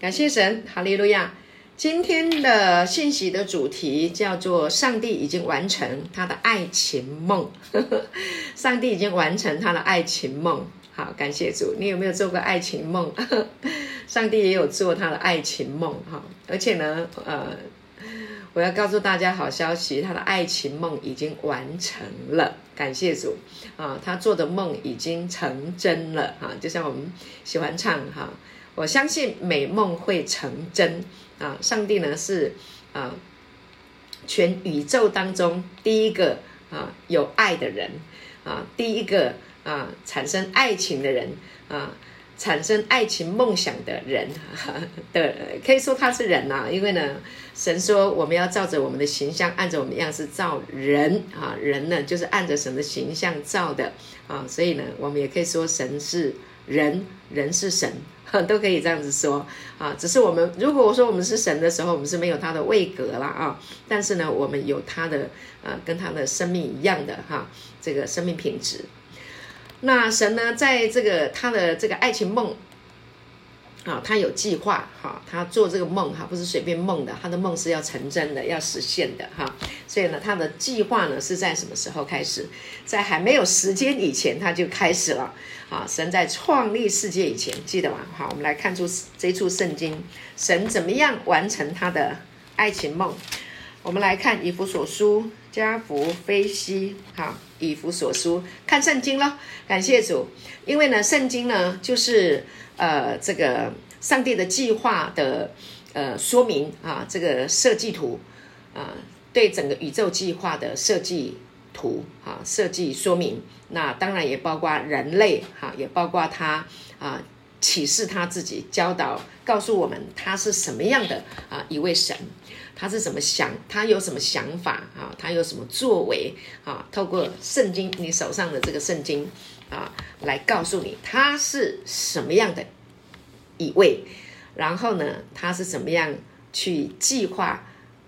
感谢神，哈利路亚。今天的信息的主题叫做“上帝已经完成他的爱情梦”，上帝已经完成他的爱情梦。好，感谢主。你有没有做过爱情梦？上帝也有做他的爱情梦，哈。而且呢，呃，我要告诉大家好消息，他的爱情梦已经完成了。感谢主啊，他做的梦已经成真了哈。就像我们喜欢唱哈，我相信美梦会成真。啊，上帝呢是啊，全宇宙当中第一个啊有爱的人。啊，第一个啊产生爱情的人。啊，产生爱情梦想的人。的，可以说他是人呐、啊，因为呢，神说我们要照着我们的形象，按着我们样式造人。啊，人呢就是按着神的形象造的。啊，所以呢，我们也可以说神是人，人是神。都可以这样子说啊，只是我们如果我说我们是神的时候，我们是没有他的位格了啊。但是呢，我们有他的呃，跟他的生命一样的哈，这个生命品质。那神呢，在这个他的这个爱情梦。啊，他有计划哈，他做这个梦哈，不是随便梦的，他的梦是要成真的，要实现的哈。所以呢，他的计划呢是在什么时候开始？在还没有时间以前，他就开始了。啊，神在创立世界以前，记得吗？好，我们来看出这处圣经，神怎么样完成他的爱情梦？我们来看以弗所书，加福非西，好，以弗所书，看圣经咯。感谢主，因为呢，圣经呢就是。呃，这个上帝的计划的呃说明啊，这个设计图啊，对整个宇宙计划的设计图啊，设计说明，那当然也包括人类哈、也包括他啊启示他自己，教导告诉我们他是什么样的啊一位神，他是怎么想，他有什么想法啊，他有什么作为啊，透过圣经，你手上的这个圣经。啊，来告诉你他是什么样的一位，然后呢，他是怎么样去计划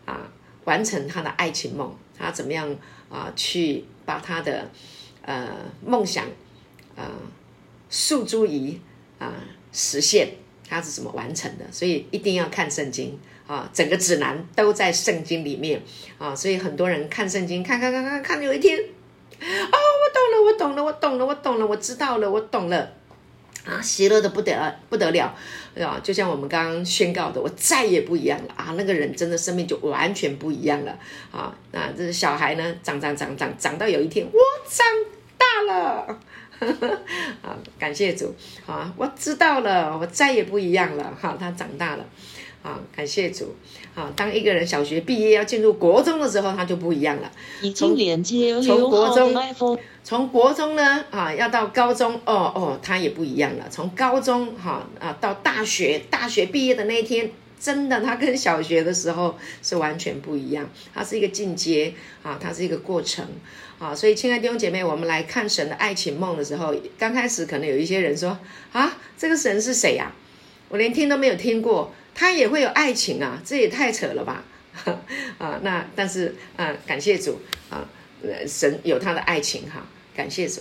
啊，完成他的爱情梦，他怎么样啊，去把他的呃梦想啊诉诸于啊实现，他是怎么完成的？所以一定要看圣经啊，整个指南都在圣经里面啊，所以很多人看圣经，看看看看看，有一天。哦，我懂了，我懂了，我懂了，我懂了，我知道了，我懂了，啊，喜乐的不得不得了，啊，就像我们刚刚宣告的，我再也不一样了啊，那个人真的生命就完全不一样了啊，那这小孩呢，长长长长长到有一天，我长了，啊，感谢主啊，我知道了，我再也不一样了，哈，他长大了。啊，感谢主！啊，当一个人小学毕业要进入国中的时候，他就不一样了。已经连接从国中，从国中呢，啊，要到高中，哦哦，他也不一样了。从高中，哈啊，到大学，大学毕业的那一天，真的，他跟小学的时候是完全不一样。它是一个进阶，啊，它是一个过程，啊，所以，亲爱的弟兄姐妹，我们来看神的爱情梦的时候，刚开始可能有一些人说，啊，这个神是谁呀？我连听都没有听过。他也会有爱情啊，这也太扯了吧！啊，那但是啊，感谢主啊，神有他的爱情哈，感谢主。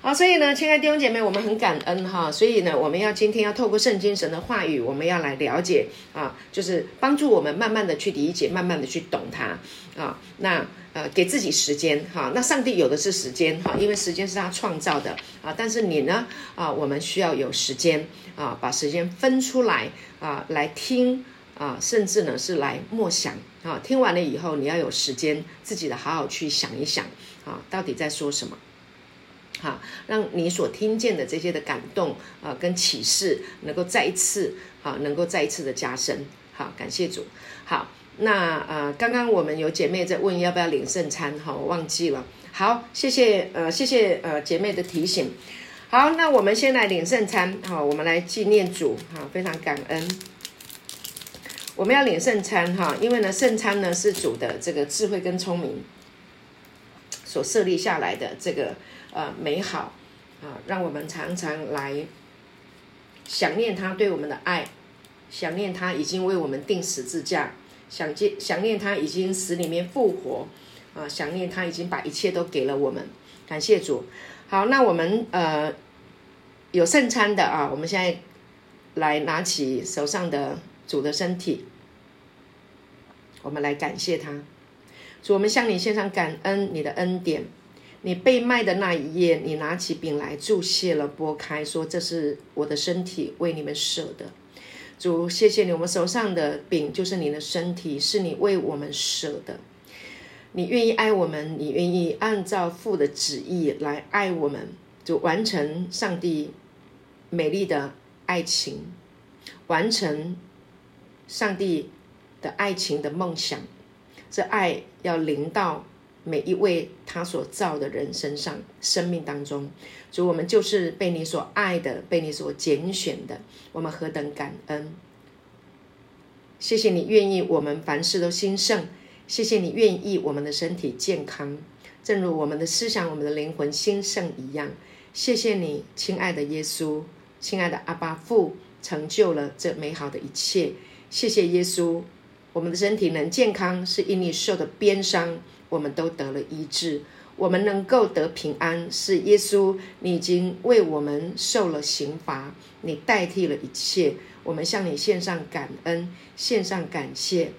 好，所以呢，亲爱的弟兄姐妹，我们很感恩哈。所以呢，我们要今天要透过圣经神的话语，我们要来了解啊，就是帮助我们慢慢的去理解，慢慢的去懂它啊。那呃，给自己时间哈。那上帝有的是时间哈，因为时间是他创造的啊。但是你呢啊，我们需要有时间啊，把时间分出来。啊，来听啊，甚至呢是来默想啊。听完了以后，你要有时间自己的好好去想一想啊，到底在说什么？好、啊，让你所听见的这些的感动啊，跟启示能够再一次啊，能够再一次的加深。好，感谢主。好，那呃，刚刚我们有姐妹在问要不要领圣餐，哈，我忘记了。好，谢谢呃，谢谢呃姐妹的提醒。好，那我们先来领圣餐，好，我们来纪念主，哈，非常感恩。我们要领圣餐，哈，因为呢，圣餐呢是主的这个智慧跟聪明所设立下来的这个呃美好啊，让我们常常来想念他对我们的爱，想念他已经为我们钉十字架，想见想念他已经死里面复活啊，想念他已经把一切都给了我们，感谢主。好，那我们呃。有圣餐的啊，我们现在来拿起手上的主的身体，我们来感谢他。主，我们向你献上感恩，你的恩典。你被卖的那一夜，你拿起饼来祝谢了，拨开说：“这是我的身体，为你们舍的。”主，谢谢你，我们手上的饼就是你的身体，是你为我们舍的。你愿意爱我们，你愿意按照父的旨意来爱我们，就完成上帝美丽的爱情，完成上帝的爱情的梦想。这爱要临到。每一位他所造的人身上，生命当中，主，我们就是被你所爱的，被你所拣选的，我们何等感恩！谢谢你愿意我们凡事都兴盛，谢谢你愿意我们的身体健康，正如我们的思想、我们的灵魂兴盛一样。谢谢你，亲爱的耶稣，亲爱的阿爸父，成就了这美好的一切。谢谢耶稣，我们的身体能健康，是因你受的鞭伤。我们都得了医治，我们能够得平安，是耶稣，你已经为我们受了刑罚，你代替了一切。我们向你献上感恩，献上感谢，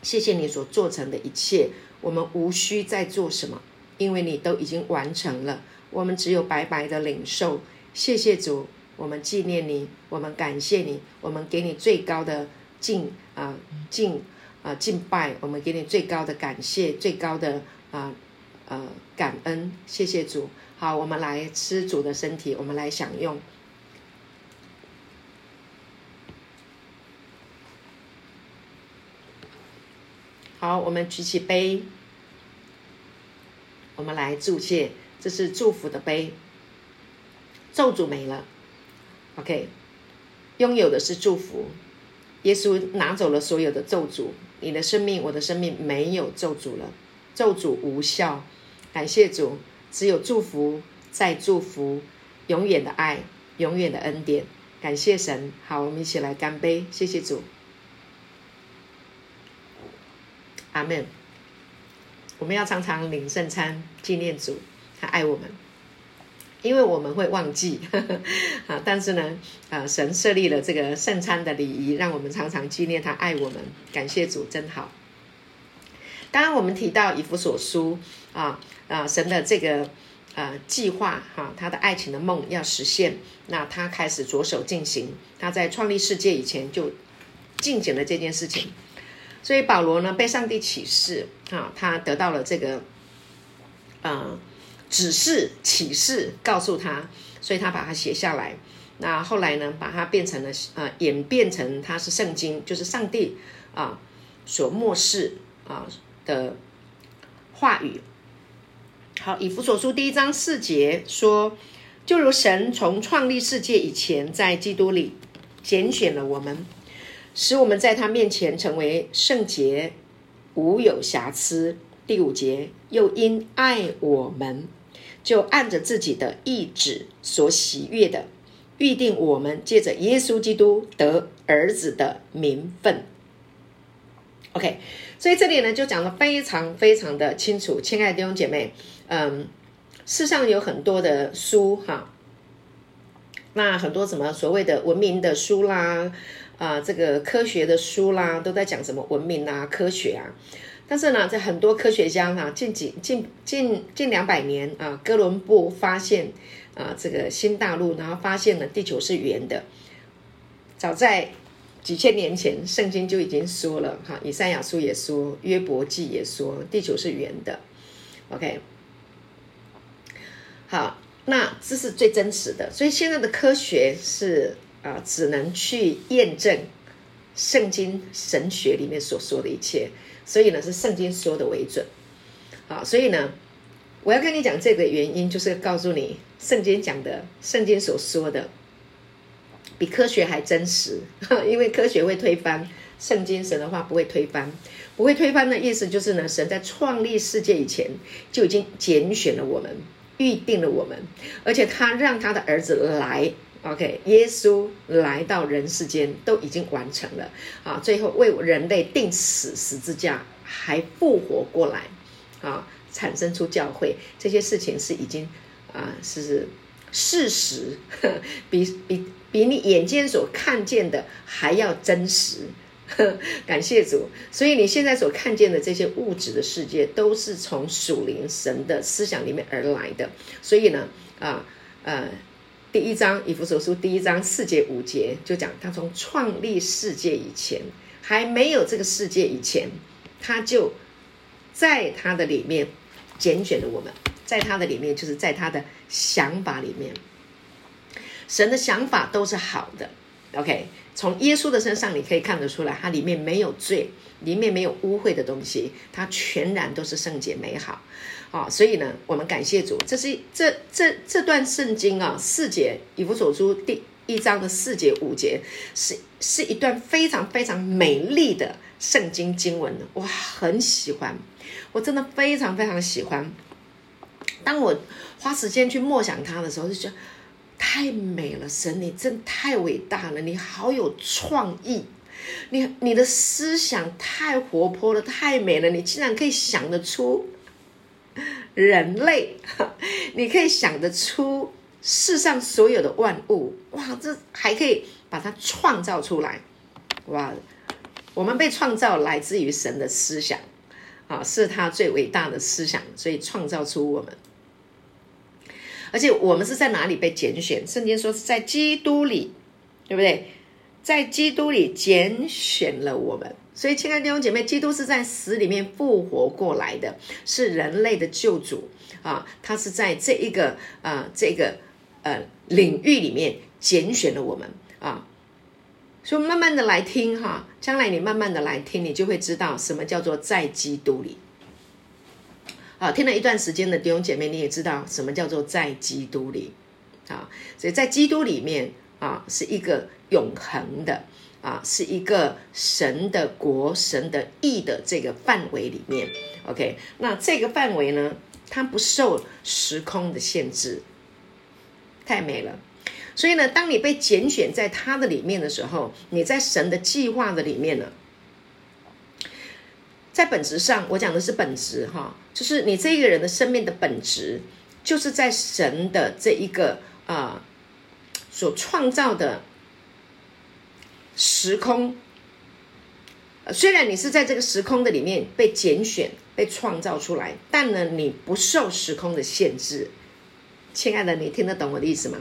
谢谢你所做成的一切。我们无需再做什么，因为你都已经完成了。我们只有白白的领受。谢谢主，我们纪念你，我们感谢你，我们给你最高的敬啊敬。啊，敬拜，我们给你最高的感谢，最高的啊呃感恩，谢谢主。好，我们来吃主的身体，我们来享用。好，我们举起杯，我们来祝谢，这是祝福的杯。咒诅没了，OK，拥有的是祝福。耶稣拿走了所有的咒诅。你的生命，我的生命没有咒诅了，咒诅无效。感谢主，只有祝福，再祝福，永远的爱，永远的恩典。感谢神，好，我们一起来干杯，谢谢主。阿门。我们要常常领圣餐，纪念主，他爱我们。因为我们会忘记，呵 呵啊，但是呢，啊，神设立了这个圣餐的礼仪，让我们常常纪念他爱我们。感谢主，真好。当然，我们提到以弗所书啊啊，神的这个啊计划哈、他的爱情的梦要实现，那他开始着手进行。他在创立世界以前就进行了这件事情，所以保罗呢被上帝启示啊，他得到了这个啊。指示启示告诉他，所以他把它写下来。那后来呢，把它变成了呃，演变成它是圣经，就是上帝啊所默示啊的话语。好，以弗所书第一章四节说，就如神从创立世界以前，在基督里拣选了我们，使我们在他面前成为圣洁，无有瑕疵。第五节，又因爱我们。就按着自己的意志所喜悦的，预定我们借着耶稣基督得儿子的名分。OK，所以这里呢就讲得非常非常的清楚，亲爱的弟兄姐妹，嗯，世上有很多的书哈，那很多什么所谓的文明的书啦，啊，这个科学的书啦，都在讲什么文明啊，科学啊。但是呢，在很多科学家哈，近几近近近两百年啊，哥伦布发现啊这个新大陆，然后发现了地球是圆的。早在几千年前，圣经就已经说了哈，以赛亚书也说，约伯记也说，地球是圆的。OK，好，那这是最真实的。所以现在的科学是啊，只能去验证圣经神学里面所说的一切。所以呢，是圣经说的为准，好，所以呢，我要跟你讲这个原因，就是告诉你，圣经讲的，圣经所说的，比科学还真实，因为科学会推翻圣经，神的话不会推翻，不会推翻的意思就是呢，神在创立世界以前就已经拣选了我们，预定了我们，而且他让他的儿子来。OK，耶稣来到人世间都已经完成了啊！最后为人类钉死十字架，还复活过来啊，产生出教会，这些事情是已经啊是事实 比比比你眼睛所看见的还要真实。感谢主，所以你现在所看见的这些物质的世界，都是从属灵神的思想里面而来的。所以呢，啊呃，第一章以弗所书第一章四节五节就讲，他从创立世界以前，还没有这个世界以前，他就在他的里面拣选了我们，在他的里面，就是在他的想法里面，神的想法都是好的。OK。从耶稣的身上，你可以看得出来，它里面没有罪，里面没有污秽的东西，它全然都是圣洁美好，啊、所以呢，我们感谢主，这是这这这段圣经啊，四节以弗所书第一章的四节五节，是是一段非常非常美丽的圣经经文，哇，很喜欢，我真的非常非常喜欢。当我花时间去默想它的时候，就觉得。太美了，神，你真太伟大了，你好有创意，你你的思想太活泼了，太美了，你竟然可以想得出人类，你可以想得出世上所有的万物，哇，这还可以把它创造出来，哇，我们被创造来自于神的思想，啊，是他最伟大的思想，所以创造出我们。而且我们是在哪里被拣选？圣经说是在基督里，对不对？在基督里拣选了我们。所以，亲爱的弟兄姐妹，基督是在死里面复活过来的，是人类的救主啊！他是在这一个啊这个呃领域里面拣选了我们啊。所以，慢慢的来听哈，将来你慢慢的来听，你就会知道什么叫做在基督里。啊，听了一段时间的弟兄姐妹，你也知道什么叫做在基督里啊？所以在基督里面啊，是一个永恒的啊，是一个神的国、神的义的这个范围里面。OK，那这个范围呢，它不受时空的限制，太美了。所以呢，当你被拣选在他的里面的时候，你在神的计划的里面呢。在本质上，我讲的是本质哈，就是你这个人的生命的本质，就是在神的这一个啊、所创造的时空。虽然你是在这个时空的里面被拣选、被创造出来，但呢，你不受时空的限制。亲爱的，你听得懂我的意思吗？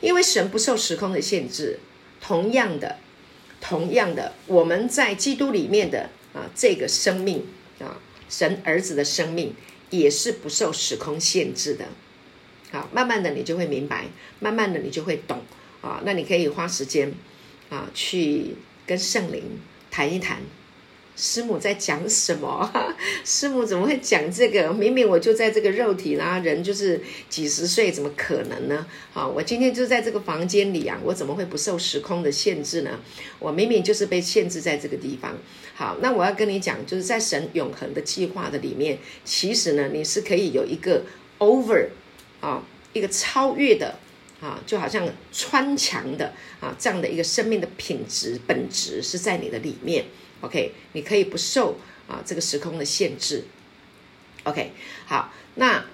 因为神不受时空的限制。同样的，同样的，我们在基督里面的。啊，这个生命啊，神儿子的生命也是不受时空限制的。好，慢慢的你就会明白，慢慢的你就会懂啊。那你可以花时间啊，去跟圣灵谈一谈。师母在讲什么？师母怎么会讲这个？明明我就在这个肉体啦，人就是几十岁，怎么可能呢？好，我今天就在这个房间里啊，我怎么会不受时空的限制呢？我明明就是被限制在这个地方。好，那我要跟你讲，就是在神永恒的计划的里面，其实呢，你是可以有一个 over 啊，一个超越的啊，就好像穿墙的啊，这样的一个生命的品质本质是在你的里面。OK，你可以不受啊这个时空的限制。OK，好，那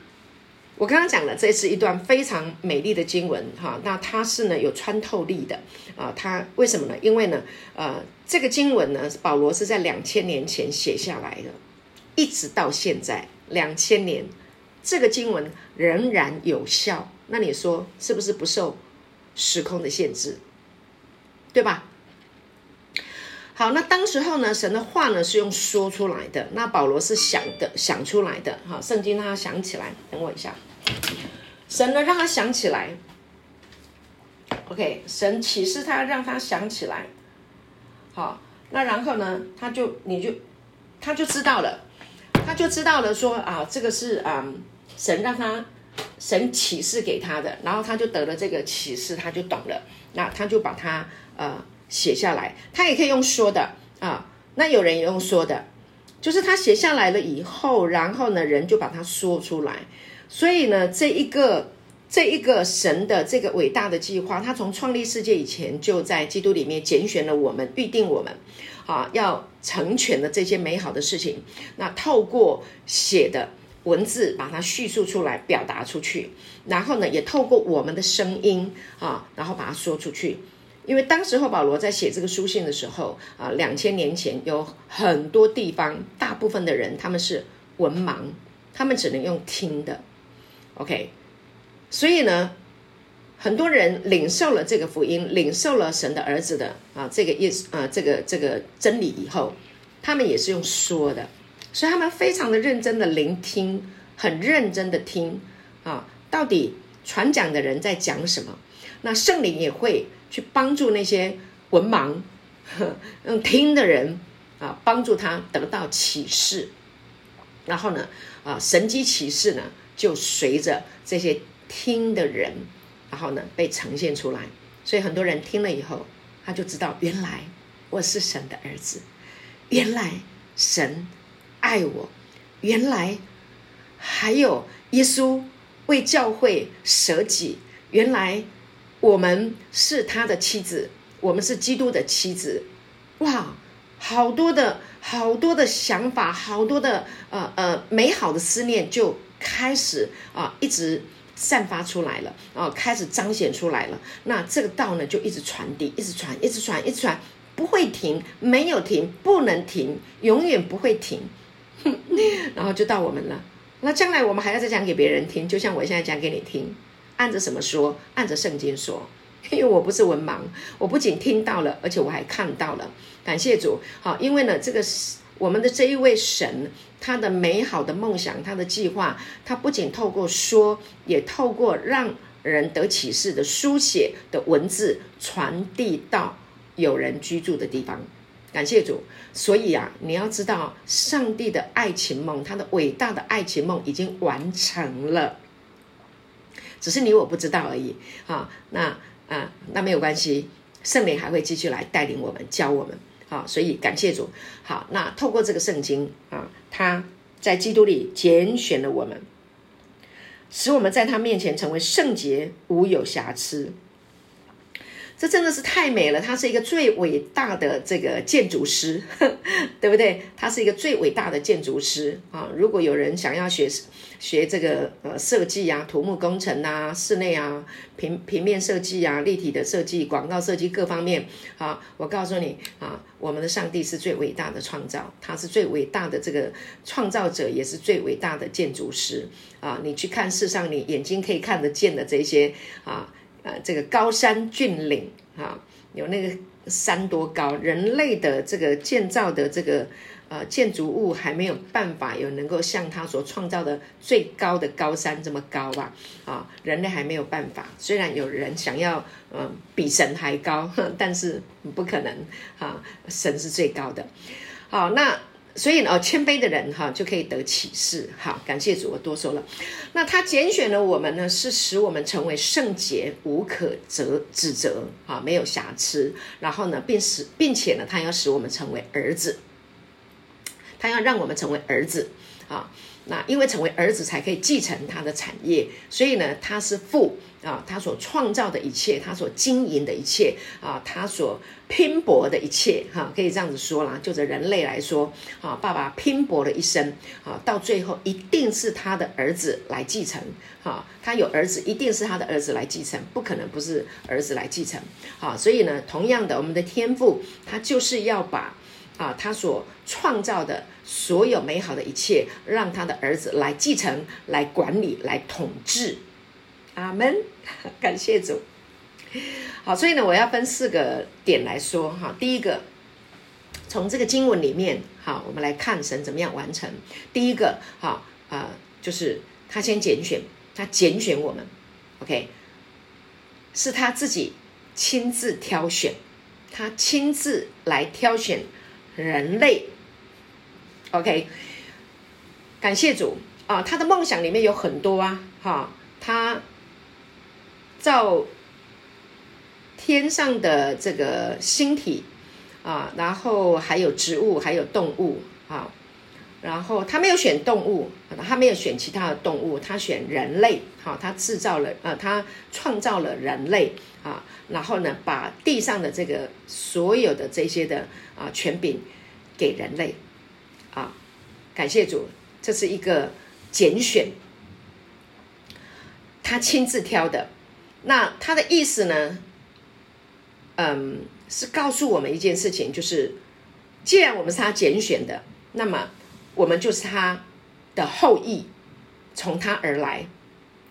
我刚刚讲了这是一段非常美丽的经文哈，那它是呢有穿透力的啊，它为什么呢？因为呢，呃，这个经文呢，保罗是在两千年前写下来的，一直到现在两千年，这个经文仍然有效。那你说是不是不受时空的限制？对吧？好，那当时候呢，神的话呢是用说出来的，那保罗是想的，想出来的。哈，圣经让他想起来，等我一下，神呢让他想起来。OK，神启示他让他想起来。好，那然后呢，他就你就他就知道了，他就知道了说啊，这个是啊、嗯，神让他神启示给他的，然后他就得了这个启示，他就懂了，那他就把它呃。写下来，他也可以用说的啊。那有人也用说的，就是他写下来了以后，然后呢，人就把它说出来。所以呢，这一个这一个神的这个伟大的计划，他从创立世界以前就在基督里面拣选了我们，预定我们啊，要成全的这些美好的事情。那透过写的，文字把它叙述出来，表达出去，然后呢，也透过我们的声音啊，然后把它说出去。因为当时候保罗在写这个书信的时候啊，两千年前有很多地方，大部分的人他们是文盲，他们只能用听的。OK，所以呢，很多人领受了这个福音，领受了神的儿子的啊这个意思啊这个这个真理以后，他们也是用说的，所以他们非常的认真的聆听，很认真的听啊，到底传讲的人在讲什么？那圣灵也会。去帮助那些文盲、用听的人啊，帮助他得到启示。然后呢，啊，神迹启示呢，就随着这些听的人，然后呢，被呈现出来。所以很多人听了以后，他就知道，原来我是神的儿子，原来神爱我，原来还有耶稣为教会舍己，原来。我们是他的妻子，我们是基督的妻子，哇，好多的好多的想法，好多的呃呃美好的思念就开始啊、一直散发出来了啊、开始彰显出来了。那这个道呢，就一直传递，一直传，一直传，一直传，不会停，没有停，不能停，永远不会停。然后就到我们了。那将来我们还要再讲给别人听，就像我现在讲给你听。按着什么说？按着圣经说，因为我不是文盲，我不仅听到了，而且我还看到了。感谢主，好，因为呢，这个是我们的这一位神，他的美好的梦想，他的计划，他不仅透过说，也透过让人得启示的书写的文字传递到有人居住的地方。感谢主，所以啊，你要知道，上帝的爱情梦，他的伟大的爱情梦已经完成了。只是你我不知道而已，好，那啊，那没有关系，圣灵还会继续来带领我们，教我们，好，所以感谢主，好，那透过这个圣经啊，他在基督里拣选了我们，使我们在他面前成为圣洁，无有瑕疵。这真的是太美了，他是一个最伟大的这个建筑师，对不对？他是一个最伟大的建筑师啊！如果有人想要学学这个呃设计啊、土木工程啊、室内啊、平平面设计啊、立体的设计、广告设计各方面啊，我告诉你啊，我们的上帝是最伟大的创造，他是最伟大的这个创造者，也是最伟大的建筑师啊！你去看世上你眼睛可以看得见的这些啊。呃，这个高山峻岭啊，有那个山多高，人类的这个建造的这个呃建筑物还没有办法有能够像他所创造的最高的高山这么高吧？啊，人类还没有办法。虽然有人想要嗯、比神还高，但是不可能啊，神是最高的。好，那。所以呢，谦卑的人哈就可以得启示。好，感谢主，我多说了。那他拣选了我们呢，是使我们成为圣洁，无可责指责，啊，没有瑕疵。然后呢，并使并且呢，他要使我们成为儿子，他要让我们成为儿子啊。那因为成为儿子才可以继承他的产业，所以呢，他是父啊，他所创造的一切，他所经营的一切啊，他所拼搏的一切，哈、可以这样子说啦。就着人类来说，啊，爸爸拼搏了一生，啊，到最后一定是他的儿子来继承，啊，他有儿子，一定是他的儿子来继承，不可能不是儿子来继承，啊，所以呢，同样的，我们的天赋，他就是要把。啊，他所创造的所有美好的一切，让他的儿子来继承、来管理、来统治。阿门，感谢主。好，所以呢，我要分四个点来说哈。第一个，从这个经文里面，好，我们来看神怎么样完成。第一个，好啊、呃，就是他先拣选，他拣选我们，OK，是他自己亲自挑选，他亲自来挑选。人类，OK，感谢主啊！他的梦想里面有很多啊，哈，他造天上的这个星体啊，然后还有植物，还有动物啊，然后他没有选动物，他没有选其他的动物，他选人类，好，他制造了啊，他创造了人类啊。然后呢，把地上的这个所有的这些的啊、权柄给人类，啊，感谢主，这是一个拣选，他亲自挑的。那他的意思呢？嗯，是告诉我们一件事情，就是既然我们是他拣选的，那么我们就是他的后裔，从他而来。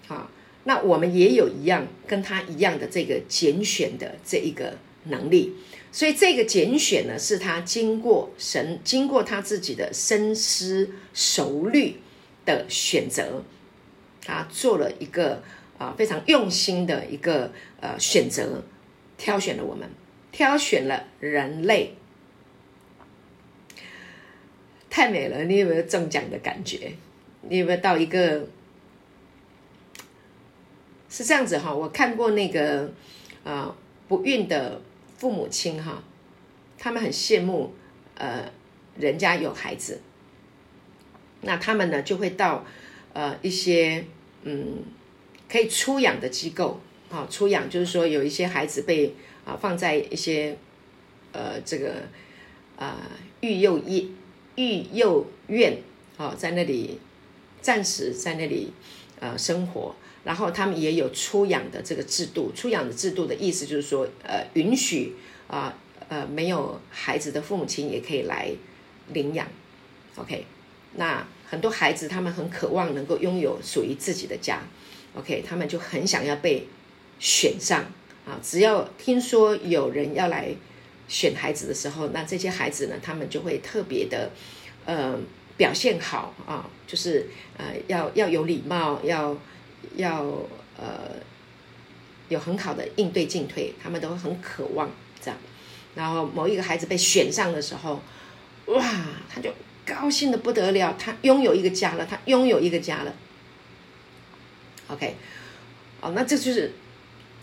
啊，那我们也有一样跟他一样的这个拣选的这一个能力。所以这个拣选呢，是他经过神经过他自己的深思熟虑的选择，他做了一个啊非常用心的一个呃选择，挑选了我们，挑选了人类，太美了！你有没有中奖的感觉？你有没有到一个是这样子哈？我看过那个啊、不孕的。父母亲哈，他们很羡慕，呃，人家有孩子，那他们呢就会到呃一些嗯可以出养的机构啊，出养就是说有一些孩子被啊放在一些呃这个啊育幼院育幼院啊，在那里暂时在那里呃生活。然后他们也有出养的这个制度，出养的制度的意思就是说，呃，允许啊，呃，没有孩子的父母亲也可以来领养，OK。那很多孩子他们很渴望能够拥有属于自己的家，OK，他们就很想要被选上啊。只要听说有人要来选孩子的时候，那这些孩子呢，他们就会特别的，呃，表现好啊，就是呃，要要有礼貌，要。要呃有很好的应对进退，他们都很渴望这样。然后某一个孩子被选上的时候，哇，他就高兴的不得了，他拥有一个家了，他拥有一个家了。OK，哦，那这就是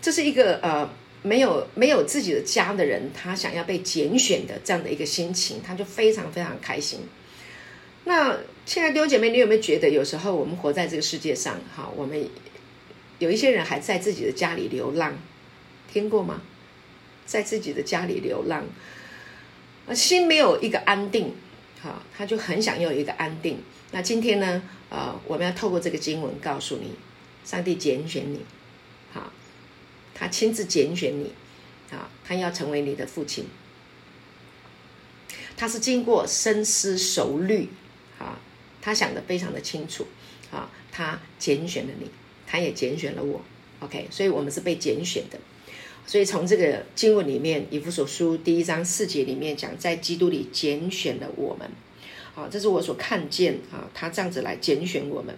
这是一个呃没有没有自己的家的人，他想要被拣选的这样的一个心情，他就非常非常开心。那亲爱的弟兄姐妹，你有没有觉得有时候我们活在这个世界上，哈，我们有一些人还在自己的家里流浪，听过吗？在自己的家里流浪，心没有一个安定，哈，他就很想要一个安定。那今天呢，呃，我们要透过这个经文告诉你，上帝拣选你，哈，他亲自拣选你，啊，他要成为你的父亲，他是经过深思熟虑。啊，他想的非常的清楚，啊，他拣选了你，他也拣选了我，OK，所以我们是被拣选的。所以从这个经文里面，以弗所书第一章四节里面讲，在基督里拣选了我们，啊，这是我所看见啊，他这样子来拣选我们，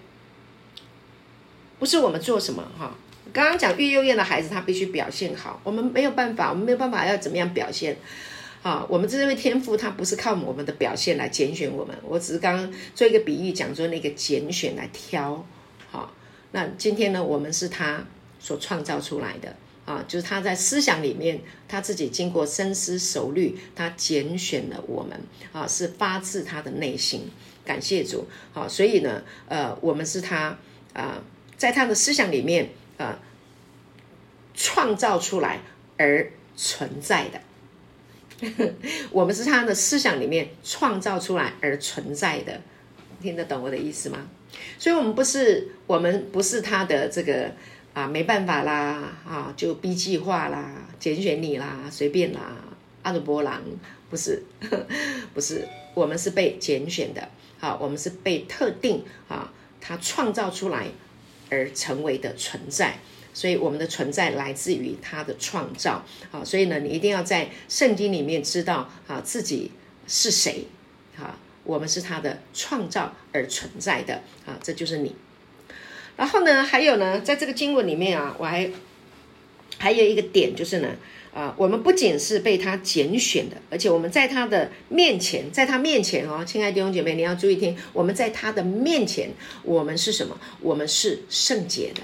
不是我们做什么哈。刚刚讲育幼院的孩子，他必须表现好，我们没有办法，我们没有办法要怎么样表现。啊，我们这位天赋，他不是靠我们的表现来拣选我们。我只是刚刚做一个比喻，讲说那个拣选来挑。好，那今天呢，我们是他所创造出来的啊，就是他在思想里面，他自己经过深思熟虑，他拣选了我们啊，是发自他的内心。感谢主。好，所以呢，呃，我们是他啊，在他的思想里面啊，创造出来而存在的。我们是他的思想里面创造出来而存在的，听得懂我的意思吗？所以，我们不是我们不是他的这个啊，没办法啦啊，就 B 计划啦，拣选你啦，随便啦，阿德伯朗不是，不是，我们是被拣选的啊，我们是被特定啊，他创造出来而成为的存在。所以我们的存在来自于他的创造，好，所以呢，你一定要在圣经里面知道啊自己是谁，啊，我们是他的创造而存在的，啊，这就是你。然后呢，还有呢，在这个经文里面啊，我还还有一个点就是呢，啊，我们不仅是被他拣选的，而且我们在他的面前，在他面前哦，亲爱的弟兄姐妹，你要注意听，我们在他的面前，我们是什么？我们是圣洁的。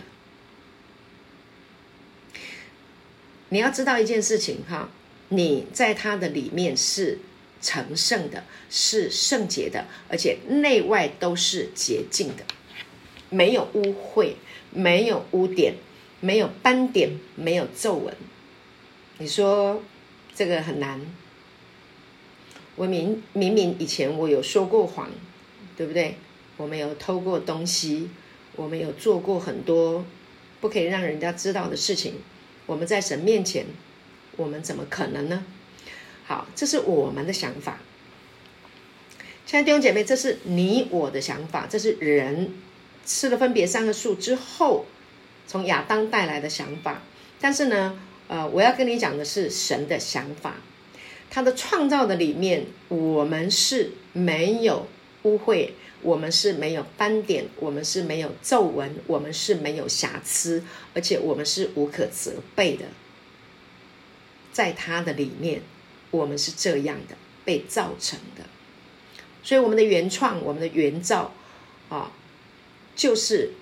你要知道一件事情哈，你在他的里面是成圣的，是圣洁的，而且内外都是洁净的，没有污秽，没有污点，没有斑点，没有皱纹。你说这个很难？我明明明以前我有说过谎，对不对？我们有偷过东西，我们有做过很多不可以让人家知道的事情。我们在神面前，我们怎么可能呢？好，这是我们的想法。亲爱的弟兄姐妹，这是你我的想法，这是人吃了分别善恶树之后，从亚当带来的想法。但是呢，呃，我要跟你讲的是神的想法。他的创造的里面，我们是没有污秽，我们是没有斑点，我们是没有皱纹，我们是没有瑕疵，而且我们是无可责备的。在他的里面，我们是这样的被造成的。所以，我们的原创，我们的原造，啊，就是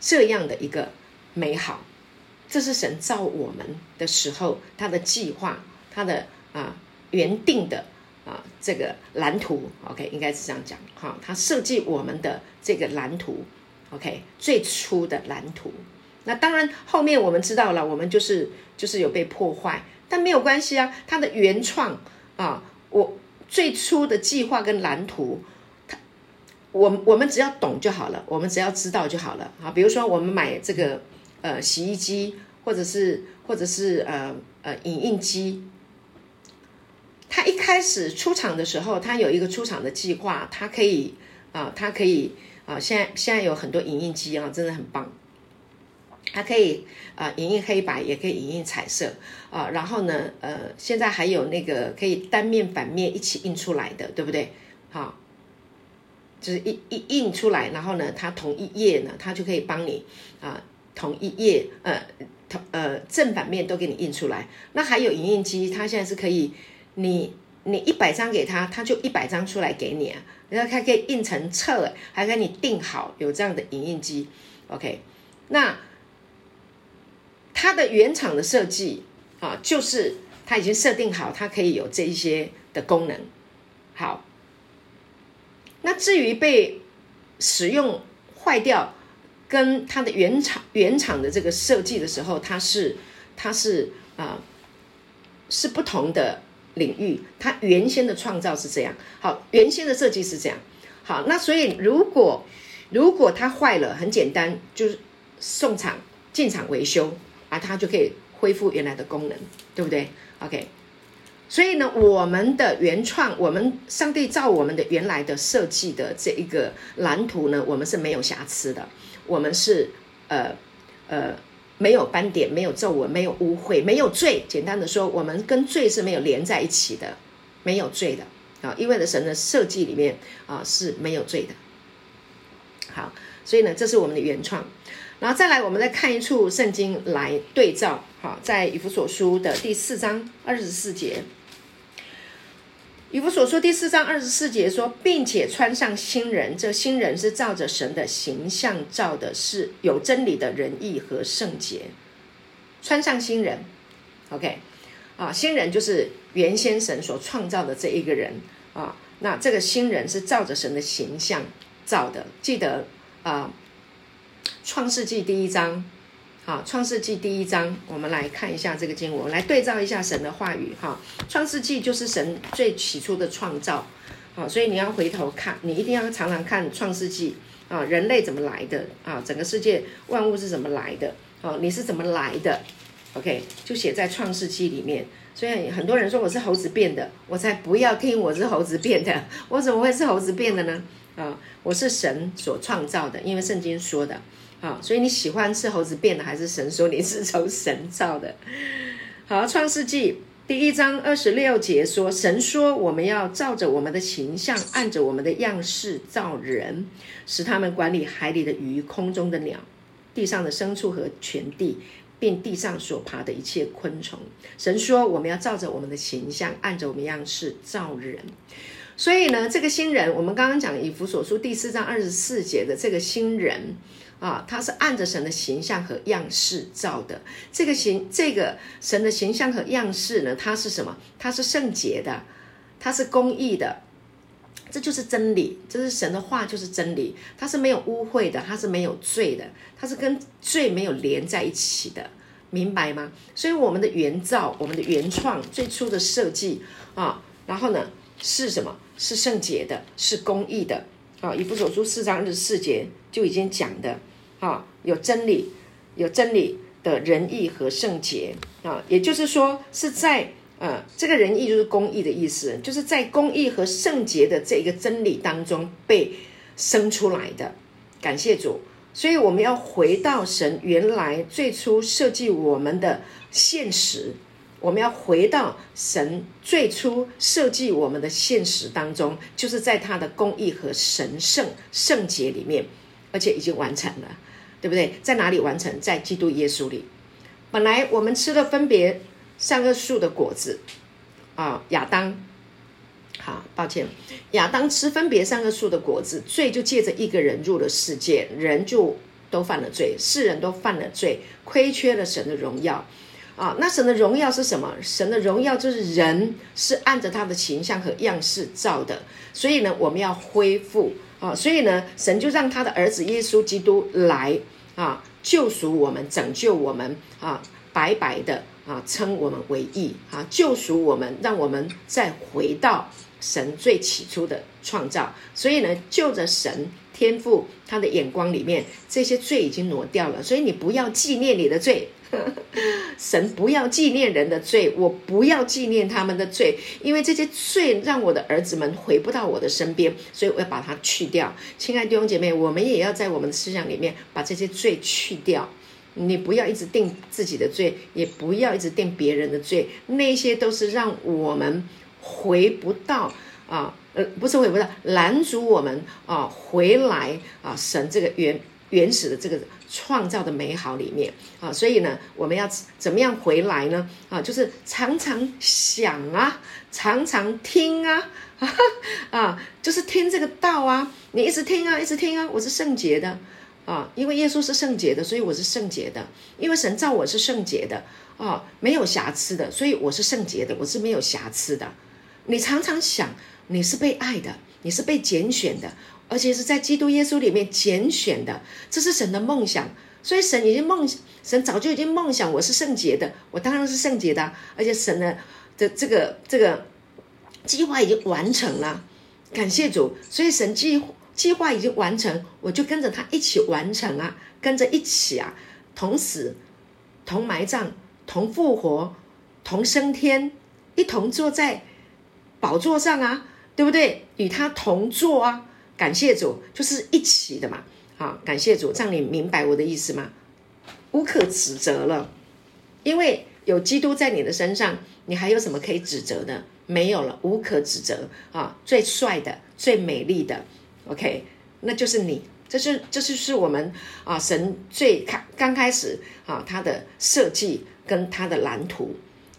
这样的一个美好。这是神造我们的时候，他的计划，他的啊原定的啊这个蓝图。OK，应该是这样讲。哈，他设计我们的这个蓝图。OK，最初的蓝图。那当然，后面我们知道了，我们就是就是有被破坏，但没有关系啊。他的原创啊，我。最初的计划跟蓝图，他，我我们只要懂就好了，我们只要知道就好了啊。比如说，我们买这个呃洗衣机，或者是或者是呃呃影印机，它一开始出厂的时候，它有一个出厂的计划，它可以啊，它可以啊，现在现在有很多影印机啊，真的很棒。它可以啊，影印黑白，也可以影印彩色啊。然后呢，呃，现在还有那个可以单面反面一起印出来的，对不对？好，就是一一印出来，然后呢，它同一页呢，它就可以帮你啊，同一页呃呃正反面都给你印出来。那还有影印机，它现在是可以，你你一百张给他，他就一百张出来给你啊。然后它可以印成册，还给你订好，有这样的影印机。OK，那。它的原厂的设计啊，就是它已经设定好，它可以有这一些的功能。好，那至于被使用坏掉，跟它的原厂原厂的这个设计的时候，它是它是啊是不同的领域。它原先的创造是这样，好，原先的设计是这样。好，那所以如果如果它坏了，很简单，就是送厂进厂维修。啊，它就可以恢复原来的功能，对不对？OK，所以呢，我们的原创，我们上帝造我们的原来的设计的这一个蓝图呢，我们是没有瑕疵的，我们是呃呃没有斑点，没有皱纹，没有污秽，没有罪。简单的说，我们跟罪是没有连在一起的，没有罪的啊，意味着神的设计里面啊是没有罪的。好，所以呢，这是我们的原创。然后再来，我们再看一处圣经来对照。好，在以弗所书的第四章二十四节，以弗所说第四章二十四节说，并且穿上新人，这新人是照着神的形象造的，是有真理的仁义和圣洁。穿上新人，OK，啊，新人就是原先神所创造的这一个人啊。那这个新人是照着神的形象造的，记得啊。创世纪第一章，好，创世纪第一章，我们来看一下这个经文，来对照一下神的话语，哈，创世纪就是神最起初的创造，好，所以你要回头看，你一定要常常看创世纪啊，人类怎么来的啊，整个世界万物是怎么来的，哦，你是怎么来的？OK，就写在创世纪里面。所以很多人说我是猴子变的，我才不要听我是猴子变的，我怎么会是猴子变的呢？啊，我是神所创造的，因为圣经说的。好，所以你喜欢是猴子变的，还是神说你是从神造的？好，《创世纪》第一章二十六节说：“神说，我们要照着我们的形象，按着我们的样式造人，使他们管理海里的鱼、空中的鸟、地上的牲畜和全地，并地上所爬的一切昆虫。”神说，我们要照着我们的形象，按着我们样式造人。所以呢，这个新人，我们刚刚讲以弗所书第四章二十四节的这个新人。啊，他是按着神的形象和样式造的。这个形，这个神的形象和样式呢，它是什么？它是圣洁的，它是公义的，这就是真理。这是神的话，就是真理。它是没有污秽的，它是没有罪的，它是跟罪没有连在一起的，明白吗？所以我们的原造，我们的原创，最初的设计啊，然后呢是什么？是圣洁的，是公义的。啊，以弗所书四章二十四节就已经讲的啊，有真理，有真理的仁义和圣洁啊，也就是说是在呃，这个仁义就是公义的意思，就是在公义和圣洁的这一个真理当中被生出来的。感谢主，所以我们要回到神原来最初设计我们的现实。我们要回到神最初设计我们的现实当中，就是在他的公义和神圣圣洁里面，而且已经完成了，对不对？在哪里完成？在基督耶稣里。本来我们吃了分别善恶树的果子啊，亚当，好，抱歉，亚当吃分别善恶树的果子，罪就借着一个人入了世界，人就都犯了罪，世人都犯了罪，亏缺了神的荣耀。啊，那神的荣耀是什么？神的荣耀就是人是按着他的形象和样式造的，所以呢，我们要恢复啊，所以呢，神就让他的儿子耶稣基督来啊，救赎我们，拯救我们啊，白白的啊，称我们为义啊，救赎我们，让我们再回到神最起初的创造。所以呢，就着神天赋他的眼光里面，这些罪已经挪掉了，所以你不要纪念你的罪。神不要纪念人的罪，我不要纪念他们的罪，因为这些罪让我的儿子们回不到我的身边，所以我要把它去掉。亲爱的弟兄姐妹，我们也要在我们的思想里面把这些罪去掉。你不要一直定自己的罪，也不要一直定别人的罪，那些都是让我们回不到啊，呃，不是回不到，拦阻我们啊回来啊，神这个原原始的这个。创造的美好里面啊，所以呢，我们要怎么样回来呢？啊，就是常常想啊，常常听啊，啊，就是听这个道啊，你一直听啊，一直听啊。我是圣洁的啊，因为耶稣是圣洁的，所以我是圣洁的。因为神造我是圣洁的啊，没有瑕疵的，所以我是圣洁的，我是没有瑕疵的。你常常想，你是被爱的，你是被拣选的。而且是在基督耶稣里面拣选的，这是神的梦想。所以神已经梦，神早就已经梦想我是圣洁的，我当然是圣洁的。而且神的的这个这个计划已经完成了，感谢主。所以神计计划已经完成，我就跟着他一起完成啊，跟着一起啊，同死、同埋葬、同复活、同升天，一同坐在宝座上啊，对不对？与他同坐啊。感谢主，就是一起的嘛。好，感谢主，这样你明白我的意思吗？无可指责了，因为有基督在你的身上，你还有什么可以指责的？没有了，无可指责啊！最帅的、最美丽的，OK，那就是你。这是，这就是我们啊，神最开刚开始啊，他的设计跟他的蓝图。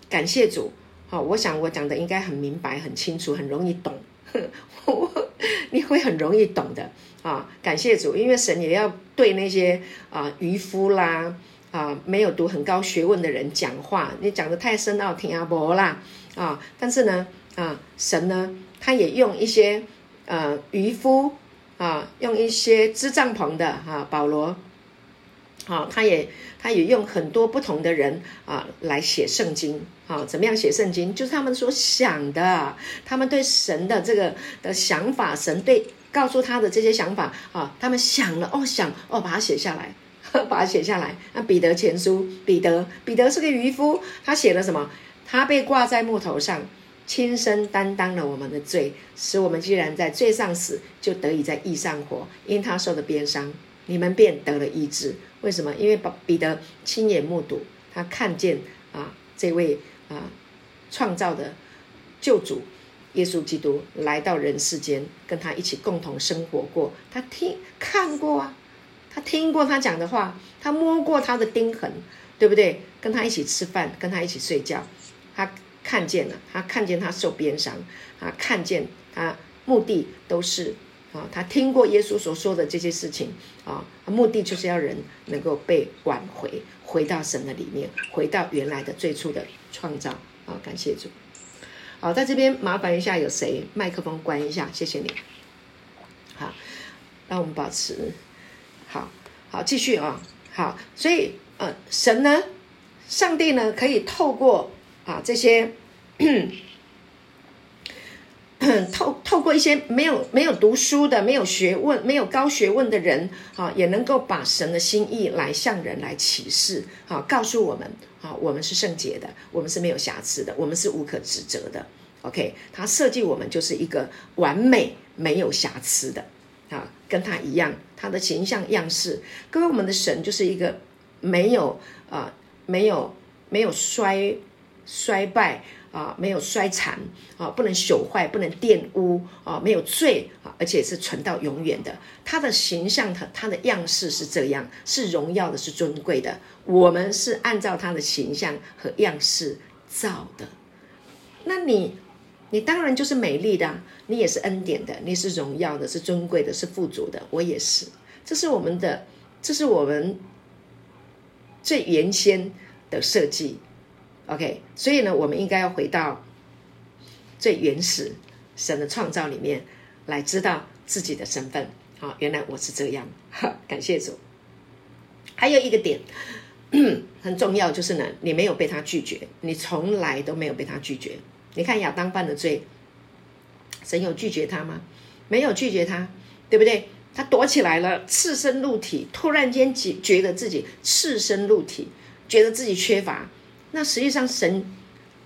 感谢主，好，我想我讲的应该很明白、很清楚、很容易懂。你会很容易懂的啊！感谢主，因为神也要对那些啊渔夫啦啊没有读很高学问的人讲话，你讲得太深奥，听阿伯啦啊！但是呢啊，神呢，他也用一些呃渔夫啊，用一些支帐篷的哈、啊、保罗，啊，他也他也用很多不同的人啊来写圣经。好，怎么样写圣经？就是他们所想的，他们对神的这个的想法，神对告诉他的这些想法啊，他们想了哦，想哦，把它写下来，把它写下来。那彼得前书，彼得，彼得是个渔夫，他写了什么？他被挂在木头上，亲身担当了我们的罪，使我们既然在罪上死，就得以在义上活。因他受的鞭伤，你们便得了医治。为什么？因为彼得亲眼目睹，他看见啊，这位。啊，创造的救主耶稣基督来到人世间，跟他一起共同生活过。他听看过啊，他听过他讲的话，他摸过他的钉痕，对不对？跟他一起吃饭，跟他一起睡觉，他看见了，他看见他受鞭伤，啊看见他目的都是啊，他听过耶稣所说的这些事情啊，目的就是要人能够被挽回。回到神的里面，回到原来的最初的创造啊！感谢主。好，在这边麻烦一下，有谁麦克风关一下？谢谢你。好，让我们保持。好，好，继续啊。好，所以呃，神呢，上帝呢，可以透过啊这些 透透过一些没有没有读书的、没有学问、没有高学问的人，啊，也能够把神的心意来向人来启示，哈，告诉我们，啊，我们是圣洁的，我们是没有瑕疵的，我们是无可指责的。OK，他设计我们就是一个完美、没有瑕疵的，啊，跟他一样，他的形象样式，各位，我们的神就是一个没有啊，没有没有衰衰败。啊，没有衰残啊，不能朽坏，不能玷污啊，没有罪啊，而且是存到永远的。他的形象，他他的样式是这样，是荣耀的，是尊贵的。我们是按照他的形象和样式造的。那你，你当然就是美丽的，你也是恩典的，你是荣耀的，是尊贵的，是富足的。我也是，这是我们的，这是我们最原先的设计。OK，所以呢，我们应该要回到最原始神的创造里面，来知道自己的身份。好，原来我是这样，感谢主。还有一个点 很重要，就是呢，你没有被他拒绝，你从来都没有被他拒绝。你看亚当犯的罪，神有拒绝他吗？没有拒绝他，对不对？他躲起来了，赤身露体，突然间觉觉得自己赤身露体，觉得自己缺乏。那实际上，神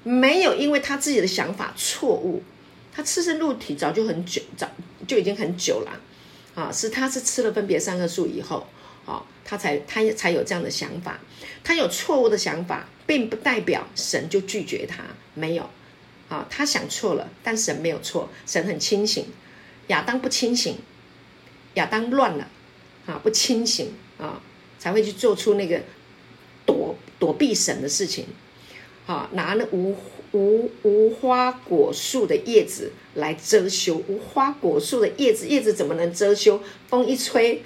没有因为他自己的想法错误，他赤身露体早就很久，早就已经很久了，啊，是他是吃了分别善恶树以后，啊，他才他也才有这样的想法，他有错误的想法，并不代表神就拒绝他，没有，啊，他想错了，但神没有错，神很清醒，亚当不清醒，亚当乱了，啊，不清醒啊，才会去做出那个躲。避神的事情，好，拿那无无无花果树的叶子来遮羞。无花果树的叶子，叶子怎么能遮羞？风一吹，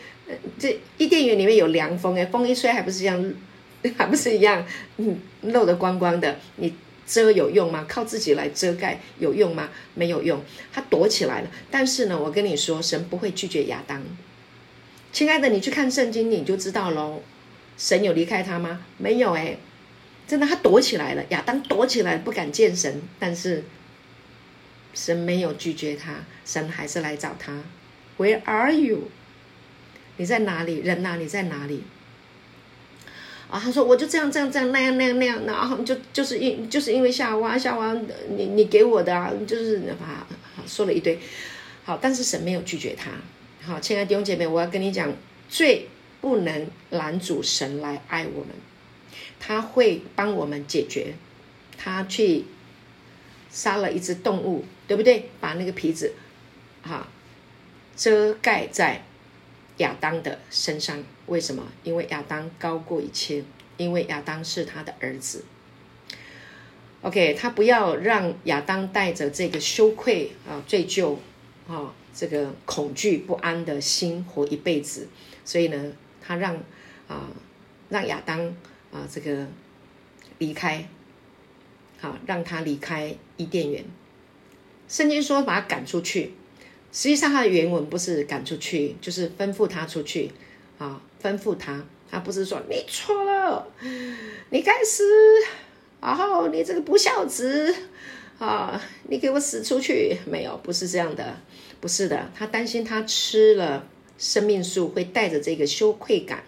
这伊甸园里面有凉风哎，风一吹还不是一样，还不是一样，嗯，漏得光光的。你遮有用吗？靠自己来遮盖有用吗？没有用，他躲起来了。但是呢，我跟你说，神不会拒绝亚当。亲爱的，你去看圣经，你就知道喽。神有离开他吗？没有哎，真的，他躲起来了。亚当躲起来，不敢见神。但是神没有拒绝他，神还是来找他。Where are you？你在哪里？人呐，你在哪里？啊，他说我就这样这样这样那样那样那样，然后就就是因就是因为夏娃夏娃，你你给我的啊，就是啊，说了一堆。好，但是神没有拒绝他。好，亲爱的弟兄姐妹，我要跟你讲最。不能拦阻神来爱我们，他会帮我们解决。他去杀了一只动物，对不对？把那个皮子，哈，遮盖在亚当的身上。为什么？因为亚当高过一切，因为亚当是他的儿子。OK，他不要让亚当带着这个羞愧啊、罪疚啊、这个恐惧不安的心活一辈子。所以呢。他让啊，让亚当啊，这个离开，好，让他离开伊甸园。圣经说把他赶出去，实际上他的原文不是赶出去，就是吩咐他出去啊，吩咐他，他不是说你错了，你该死，然后你这个不孝子啊，你给我死出去，没有，不是这样的，不是的，他担心他吃了。生命树会带着这个羞愧感，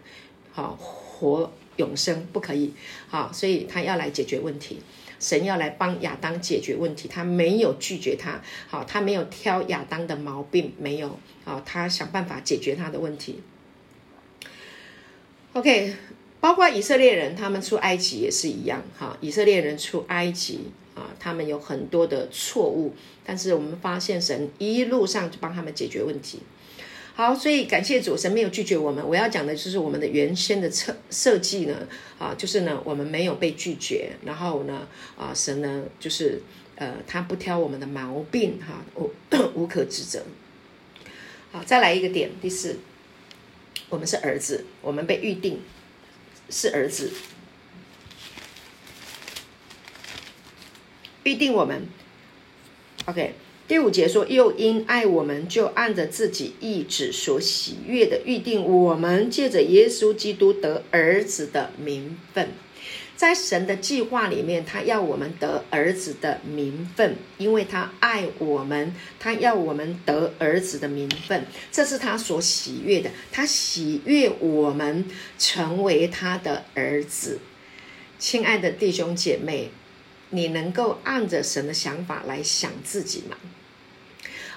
好活永生不可以，好，所以他要来解决问题，神要来帮亚当解决问题，他没有拒绝他，好，他没有挑亚当的毛病，没有，好，他想办法解决他的问题。OK，包括以色列人，他们出埃及也是一样，哈，以色列人出埃及啊，他们有很多的错误，但是我们发现神一路上就帮他们解决问题。好，所以感谢主，神没有拒绝我们。我要讲的就是我们的原先的设设计呢，啊，就是呢，我们没有被拒绝，然后呢，啊，神呢，就是呃，他不挑我们的毛病，哈、啊，无 无可指责。好，再来一个点，第四，我们是儿子，我们被预定是儿子，预定我们，OK。第五节说，又因爱我们，就按着自己意旨所喜悦的预定，我们借着耶稣基督得儿子的名分。在神的计划里面，他要我们得儿子的名分，因为他爱我们，他要我们得儿子的名分，这是他所喜悦的。他喜悦我们成为他的儿子。亲爱的弟兄姐妹，你能够按着神的想法来想自己吗？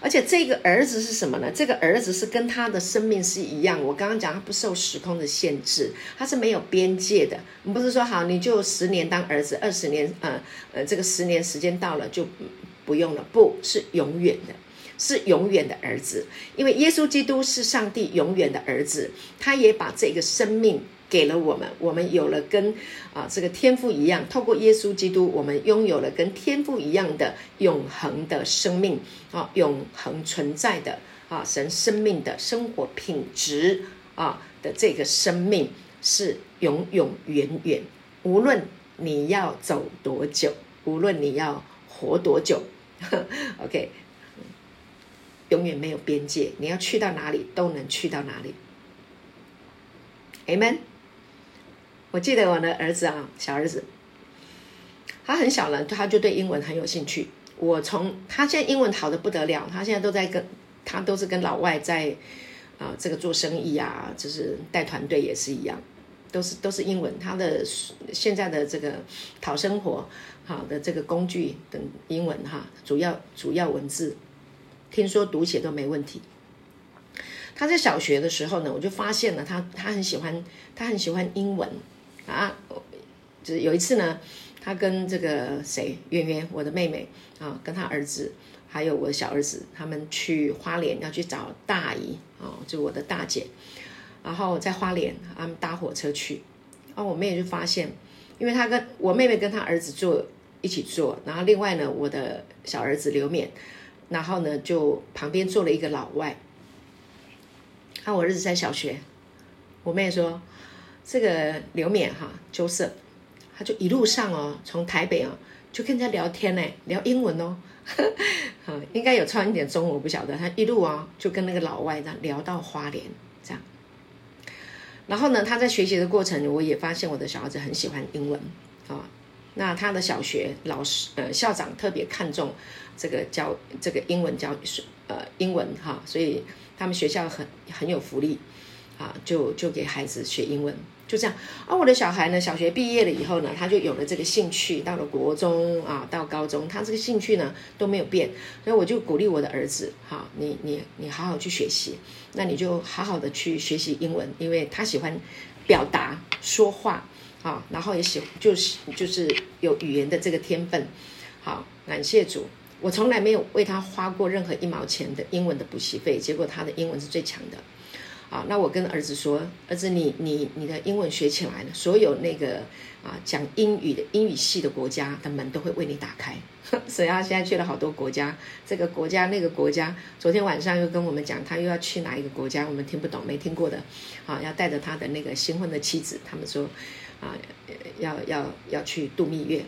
而且这个儿子是什么呢？这个儿子是跟他的生命是一样。我刚刚讲他不受时空的限制，他是没有边界的。你不是说好你就十年当儿子，二十年，呃呃，这个十年时间到了就不用了，不是永远的，是永远的儿子。因为耶稣基督是上帝永远的儿子，他也把这个生命。给了我们，我们有了跟啊这个天父一样，透过耶稣基督，我们拥有了跟天父一样的永恒的生命啊，永恒存在的啊神生命的生活品质啊的这个生命是永永远远，无论你要走多久，无论你要活多久呵，OK，永远没有边界，你要去到哪里都能去到哪里，Amen。我记得我的儿子啊，小儿子，他很小了，他就对英文很有兴趣。我从他现在英文好得不得了，他现在都在跟，他都是跟老外在啊、呃、这个做生意啊，就是带团队也是一样，都是都是英文。他的现在的这个讨生活好的这个工具等英文哈，主要主要文字，听说读写都没问题。他在小学的时候呢，我就发现了他他很喜欢他很喜欢英文。啊，就是有一次呢，他跟这个谁圆圆，我的妹妹啊，跟他儿子，还有我的小儿子，他们去花莲要去找大姨啊，就我的大姐，然后在花莲，他们搭火车去，然后我妹就发现，因为他跟我妹妹跟他儿子坐一起坐，然后另外呢，我的小儿子刘勉，然后呢就旁边坐了一个老外，啊，我儿子在小学，我妹说。这个刘勉哈，Joseph，他就一路上哦，从台北哦，就跟人家聊天呢，聊英文哦，哈，应该有穿一点中文，我不晓得。他一路啊，就跟那个老外这样聊到花莲这样。然后呢，他在学习的过程，我也发现我的小孩子很喜欢英文啊。那他的小学老师呃校长特别看重这个教这个英文教呃英文哈，所以他们学校很很有福利啊，就就给孩子学英文。就这样，而、我的小孩呢，小学毕业了以后呢，他就有了这个兴趣。到了国中啊，到高中，他这个兴趣呢都没有变。所以我就鼓励我的儿子，哈，你你你好好去学习，那你就好好的去学习英文，因为他喜欢表达说话，啊，然后也喜就是就是有语言的这个天分。好，感谢主，我从来没有为他花过任何一毛钱的英文的补习费，结果他的英文是最强的。啊，那我跟儿子说，儿子你，你你的英文学起来了，所有那个啊讲英语的英语系的国家的门都会为你打开。所以他现在去了好多国家，这个国家那个国家，昨天晚上又跟我们讲，他又要去哪一个国家，我们听不懂，没听过的，啊，要带着他的那个新婚的妻子，他们说，啊，要要要去度蜜月。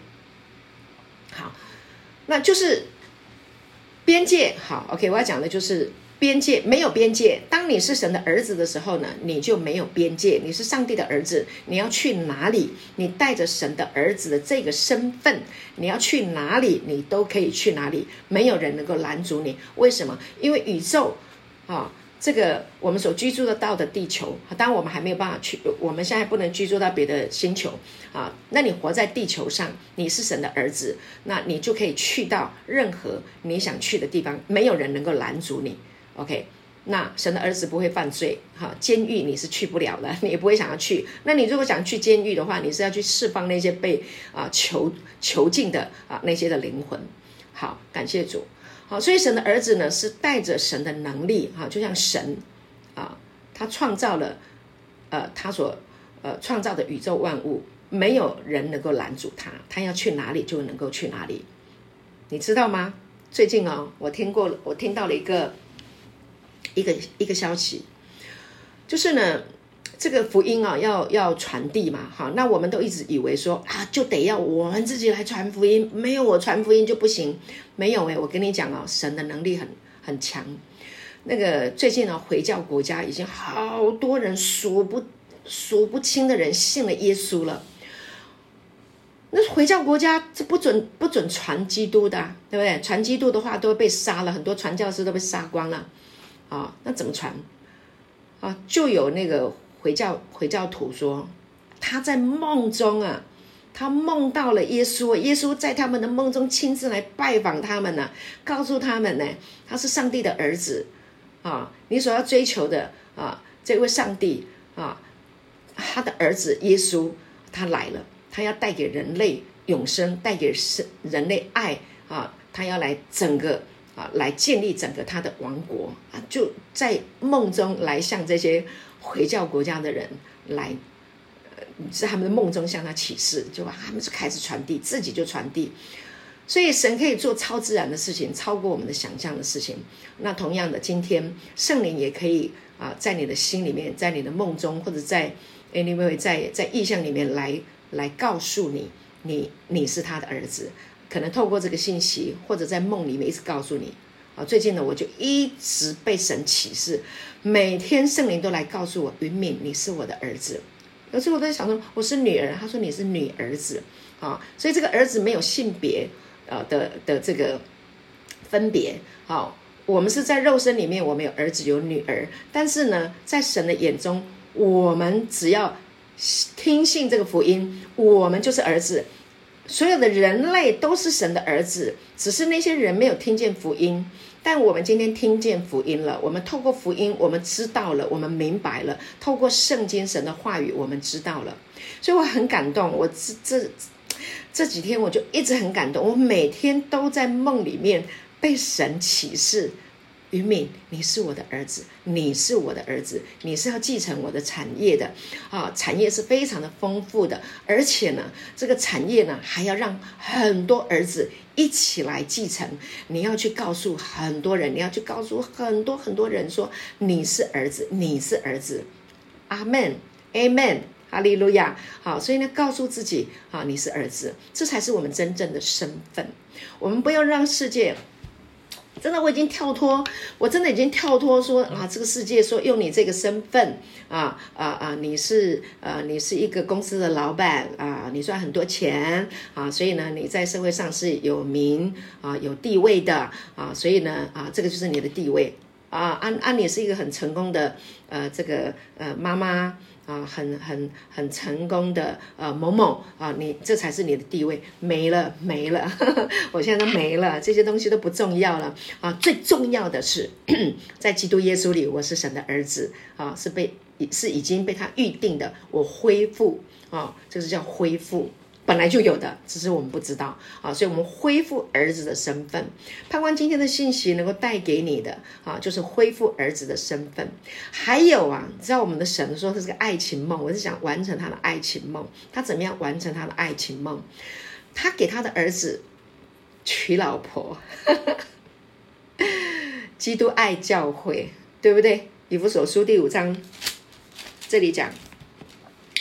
好，那就是边界。好，OK，我要讲的就是。边界没有边界。当你是神的儿子的时候呢，你就没有边界。你是上帝的儿子，你要去哪里？你带着神的儿子的这个身份，你要去哪里，你都可以去哪里，没有人能够拦阻你。为什么？因为宇宙啊，这个我们所居住的到的地球，当然我们还没有办法去，我们现在不能居住到别的星球啊。那你活在地球上，你是神的儿子，那你就可以去到任何你想去的地方，没有人能够拦阻你。OK，那神的儿子不会犯罪，哈，监狱你是去不了的，你也不会想要去。那你如果想去监狱的话，你是要去释放那些被啊囚囚禁的啊那些的灵魂。好，感谢主。好，所以神的儿子呢是带着神的能力，哈，就像神啊，他创造了呃他所呃创造的宇宙万物，没有人能够拦阻他，他要去哪里就能够去哪里。你知道吗？最近哦，我听过，我听到了一个。一个一个消息，就是呢，这个福音啊，要要传递嘛，哈，那我们都一直以为说啊，就得要我们自己来传福音，没有我传福音就不行，没有诶，我跟你讲哦，神的能力很很强，那个最近呢，回教国家已经好多人数不数不清的人信了耶稣了，那回教国家这不准不准传基督的，对不对？传基督的话都会被杀了，很多传教士都被杀光了，啊，那怎么传？啊，就有那个回教回教徒说，他在梦中啊，他梦到了耶稣，耶稣在他们的梦中亲自来拜访他们呢，告诉他们呢，他是上帝的儿子，啊，你所要追求的啊，这位上帝啊，他的儿子耶稣他来了。他要带给人类永生，带给生人类爱啊！他要来整个啊，来建立整个他的王国啊！就在梦中来向这些回教国家的人来，呃，是他们的梦中向他启示，就把他们就开始传递，自己就传递。所以神可以做超自然的事情，超过我们的想象的事情。那同样的，今天圣灵也可以啊，在你的心里面，在你的梦中，或者在 anyway 在在意象里面来。来告诉你，你你是他的儿子，可能透过这个信息，或者在梦里面一直告诉你。啊，最近呢，我就一直被神启示，每天圣灵都来告诉我，云敏，你是我的儿子。有时候我在想说，我是女儿，他说你是女儿子，啊，所以这个儿子没有性别，呃的的这个分别。好，我们是在肉身里面，我们有儿子有女儿，但是呢，在神的眼中，我们只要。听信这个福音，我们就是儿子。所有的人类都是神的儿子，只是那些人没有听见福音。但我们今天听见福音了，我们透过福音，我们知道了，我们明白了。透过圣经神的话语，我们知道了。所以我很感动。我这这这几天我就一直很感动。我每天都在梦里面被神启示。云敏，你是我的儿子，你是我的儿子，你是要继承我的产业的啊！产业是非常的丰富的，而且呢，这个产业呢还要让很多儿子一起来继承。你要去告诉很多人，你要去告诉很多很多人说你是儿子，你是儿子。阿门，阿门，哈利路亚。好，所以呢，告诉自己啊，你是儿子，这才是我们真正的身份。我们不要让世界。真的，我已经跳脱，我真的已经跳脱说啊，这个世界说用你这个身份啊啊啊，你是呃，你是一个公司的老板啊，你赚很多钱啊，所以呢，你在社会上是有名啊，有地位的啊，所以呢啊，这个就是你的地位啊，安安，你是一个很成功的呃，这个呃妈妈。啊，很很很成功的呃某某啊，你这才是你的地位，没了没了，呵呵，我现在都没了，这些东西都不重要了啊，最重要的是在基督耶稣里，我是神的儿子啊，是被是已经被他预定的，我恢复啊，这是叫恢复。本来就有的，只是我们不知道啊，所以我们恢复儿子的身份。盼望今天的信息能够带给你的啊，就是恢复儿子的身份。还有啊，知道我们的神说他是个爱情梦，我是想完成他的爱情梦。他怎么样完成他的爱情梦？他给他的儿子娶老婆。基督爱教会，对不对？以弗所书第五章这里讲。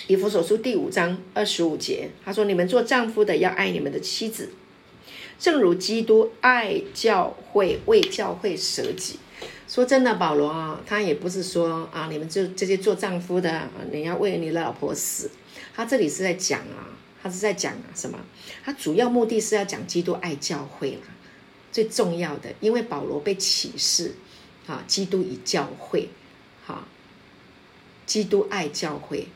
以弗所书第五章二十五节，他说：“你们做丈夫的要爱你们的妻子，正如基督爱教会，为教会舍己。”说真的，保罗啊，他也不是说啊，你们就这些做丈夫的，你要为你老婆死。他这里是在讲啊，他是在讲啊什么？他主要目的是要讲基督爱教会啦，最重要的，因为保罗被启示啊，基督以教会，哈，基督爱教会。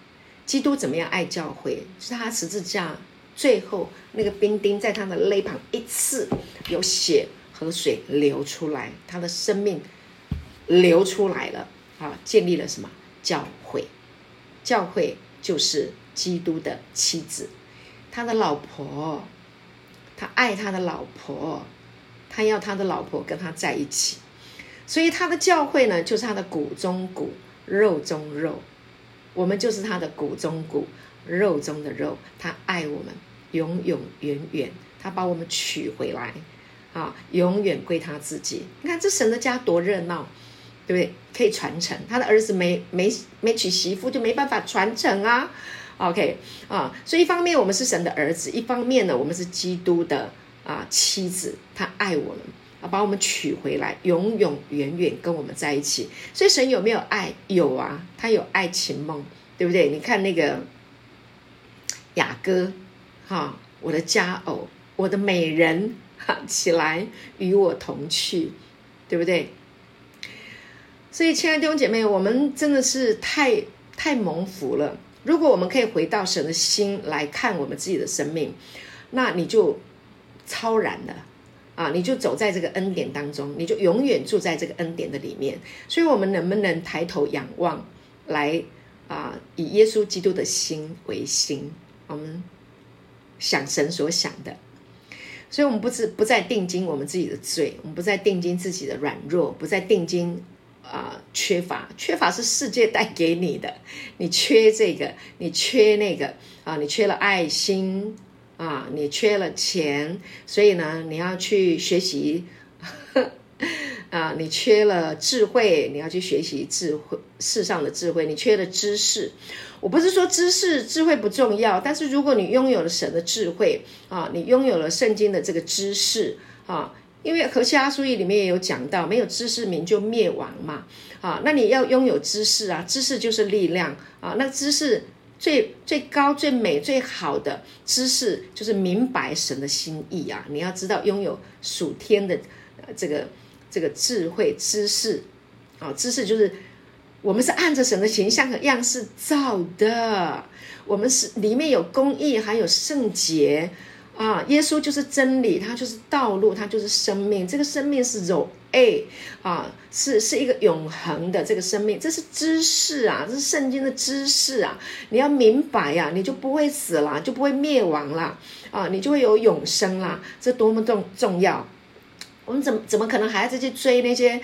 基督怎么样爱教会？是他十字架最后那个冰钉在他的肋旁一次，有血和水流出来，他的生命流出来了啊！建立了什么教会？教会就是基督的妻子，他的老婆，他爱他的老婆，他要他的老婆跟他在一起，所以他的教会呢，就是他的骨中骨，肉中肉。我们就是他的骨中骨，肉中的肉。他爱我们，永永远远。他把我们娶回来，啊，永远归他自己。你看这神的家多热闹，对不对？可以传承。他的儿子没没没娶媳妇，就没办法传承啊。OK 啊，所以一方面我们是神的儿子，一方面呢，我们是基督的啊妻子。他爱我们。把我们娶回来，永永远远跟我们在一起。所以神有没有爱？有啊，他有爱情梦，对不对？你看那个雅歌，哈，我的佳偶，我的美人，哈，起来与我同去，对不对？所以，亲爱的弟兄姐妹，我们真的是太太蒙福了。如果我们可以回到神的心来看我们自己的生命，那你就超然了啊！你就走在这个恩典当中，你就永远住在这个恩典的里面。所以，我们能不能抬头仰望，来啊，以耶稣基督的心为心？我们想神所想的，所以我们不是不再定睛我们自己的罪，我们不再定睛自己的软弱，不再定睛。啊，缺乏，缺乏是世界带给你的，你缺这个，你缺那个啊，你缺了爱心啊，你缺了钱，所以呢，你要去学习 啊，你缺了智慧，你要去学习智慧，世上的智慧，你缺了知识。我不是说知识智慧不重要，但是如果你拥有了神的智慧啊，你拥有了圣经的这个知识啊。因为何西阿书里面也有讲到，没有知识民就灭亡嘛，啊，那你要拥有知识啊，知识就是力量啊，那知识最最高最美最好的知识就是明白神的心意啊，你要知道拥有属天的这个这个智慧知识啊，知识就是我们是按着神的形象和样式造的，我们是里面有公义还有圣洁。啊，耶稣就是真理，他就是道路，他就是生命。这个生命是柔 A 啊，是是一个永恒的这个生命，这是知识啊，这是圣经的知识啊。你要明白呀、啊，你就不会死了，就不会灭亡了啊，你就会有永生啦。这多么重重要！我们怎么怎么可能还要再去追那些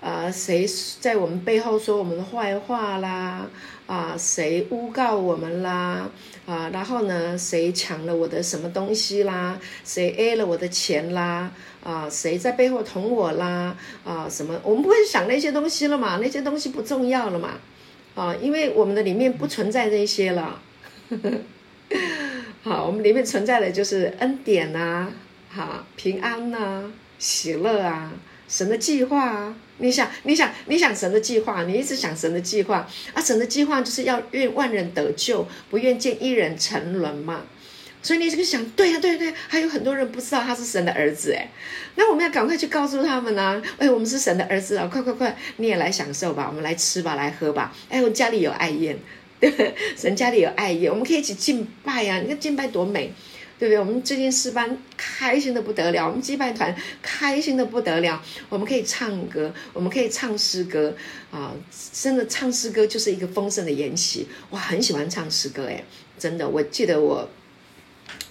呃谁在我们背后说我们的坏话啦？啊，谁诬告我们啦？啊，然后呢，谁抢了我的什么东西啦？谁 A 了我的钱啦？啊，谁在背后捅我啦？啊，什么？我们不会想那些东西了嘛？那些东西不重要了嘛？啊，因为我们的里面不存在那些了。好，我们里面存在的就是恩典啊，好，平安呐、喜乐啊。神的计划啊，你想，你想，你想神的计划，你一直想神的计划啊，神的计划就是要愿万人得救，不愿见一人沉沦嘛。所以你这个想，对呀、啊，对对，还有很多人不知道他是神的儿子，哎，那我们要赶快去告诉他们啊，哎，我们是神的儿子啊，快快快，你也来享受吧，我们来吃吧，来喝吧，哎，我家里有爱宴，对，神家里有爱宴，我们可以一起敬拜呀、你看敬拜多美。对不对？我们最近诗班开心的不得了，我们祭拜团开心的不得了。我们可以唱歌，我们可以唱诗歌啊！真的唱诗歌就是一个丰盛的筵席。我很喜欢唱诗歌，哎，真的。我记得我，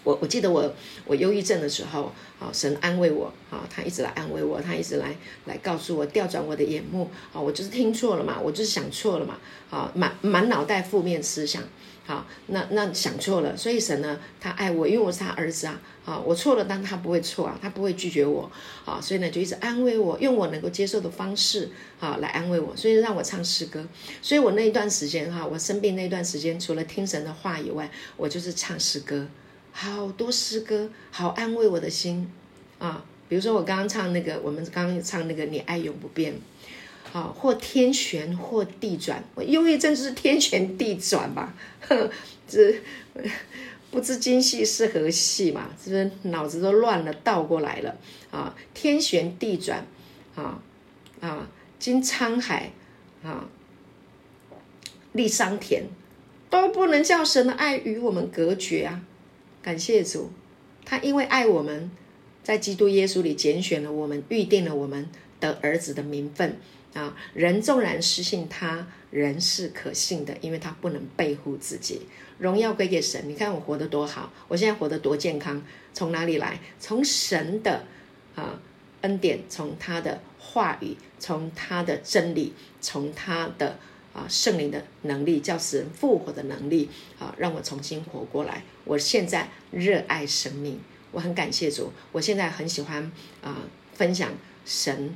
我我记得我我忧郁症的时候，啊，神安慰我，啊，他一直来安慰我，他一直来来告诉我调转我的眼目，啊，我就是听错了嘛，我就是想错了嘛，啊，满满脑袋负面思想。好，那那想错了，所以神呢，他爱我，因为我是他儿子啊。啊，我错了，但他不会错啊，他不会拒绝我啊，所以呢，就一直安慰我，用我能够接受的方式啊来安慰我，所以让我唱诗歌。所以我那一段时间哈，我生病那段时间，除了听神的话以外，我就是唱诗歌，好多诗歌，好安慰我的心啊。比如说我刚刚唱那个，我们刚刚唱那个，你爱永不变。啊，或天旋，或地转，我忧郁症就是天旋地转吧？哼，这不知今夕是何夕嘛？是不是脑子都乱了，倒过来了啊？天旋地转，啊啊，经沧海啊，历桑田，都不能叫神的爱与我们隔绝啊！感谢主，他因为爱我们，在基督耶稣里拣选了我们，预定了我们得儿子的名分。啊，人纵然失信他，人是可信的，因为他不能背负自己。荣耀归给神。你看我活得多好，我现在活得多健康，从哪里来？从神的啊恩典，从他的话语，从他的真理，从他的啊圣灵的能力，叫死人复活的能力啊，让我重新活过来。我现在热爱生命，我很感谢主。我现在很喜欢啊分享神。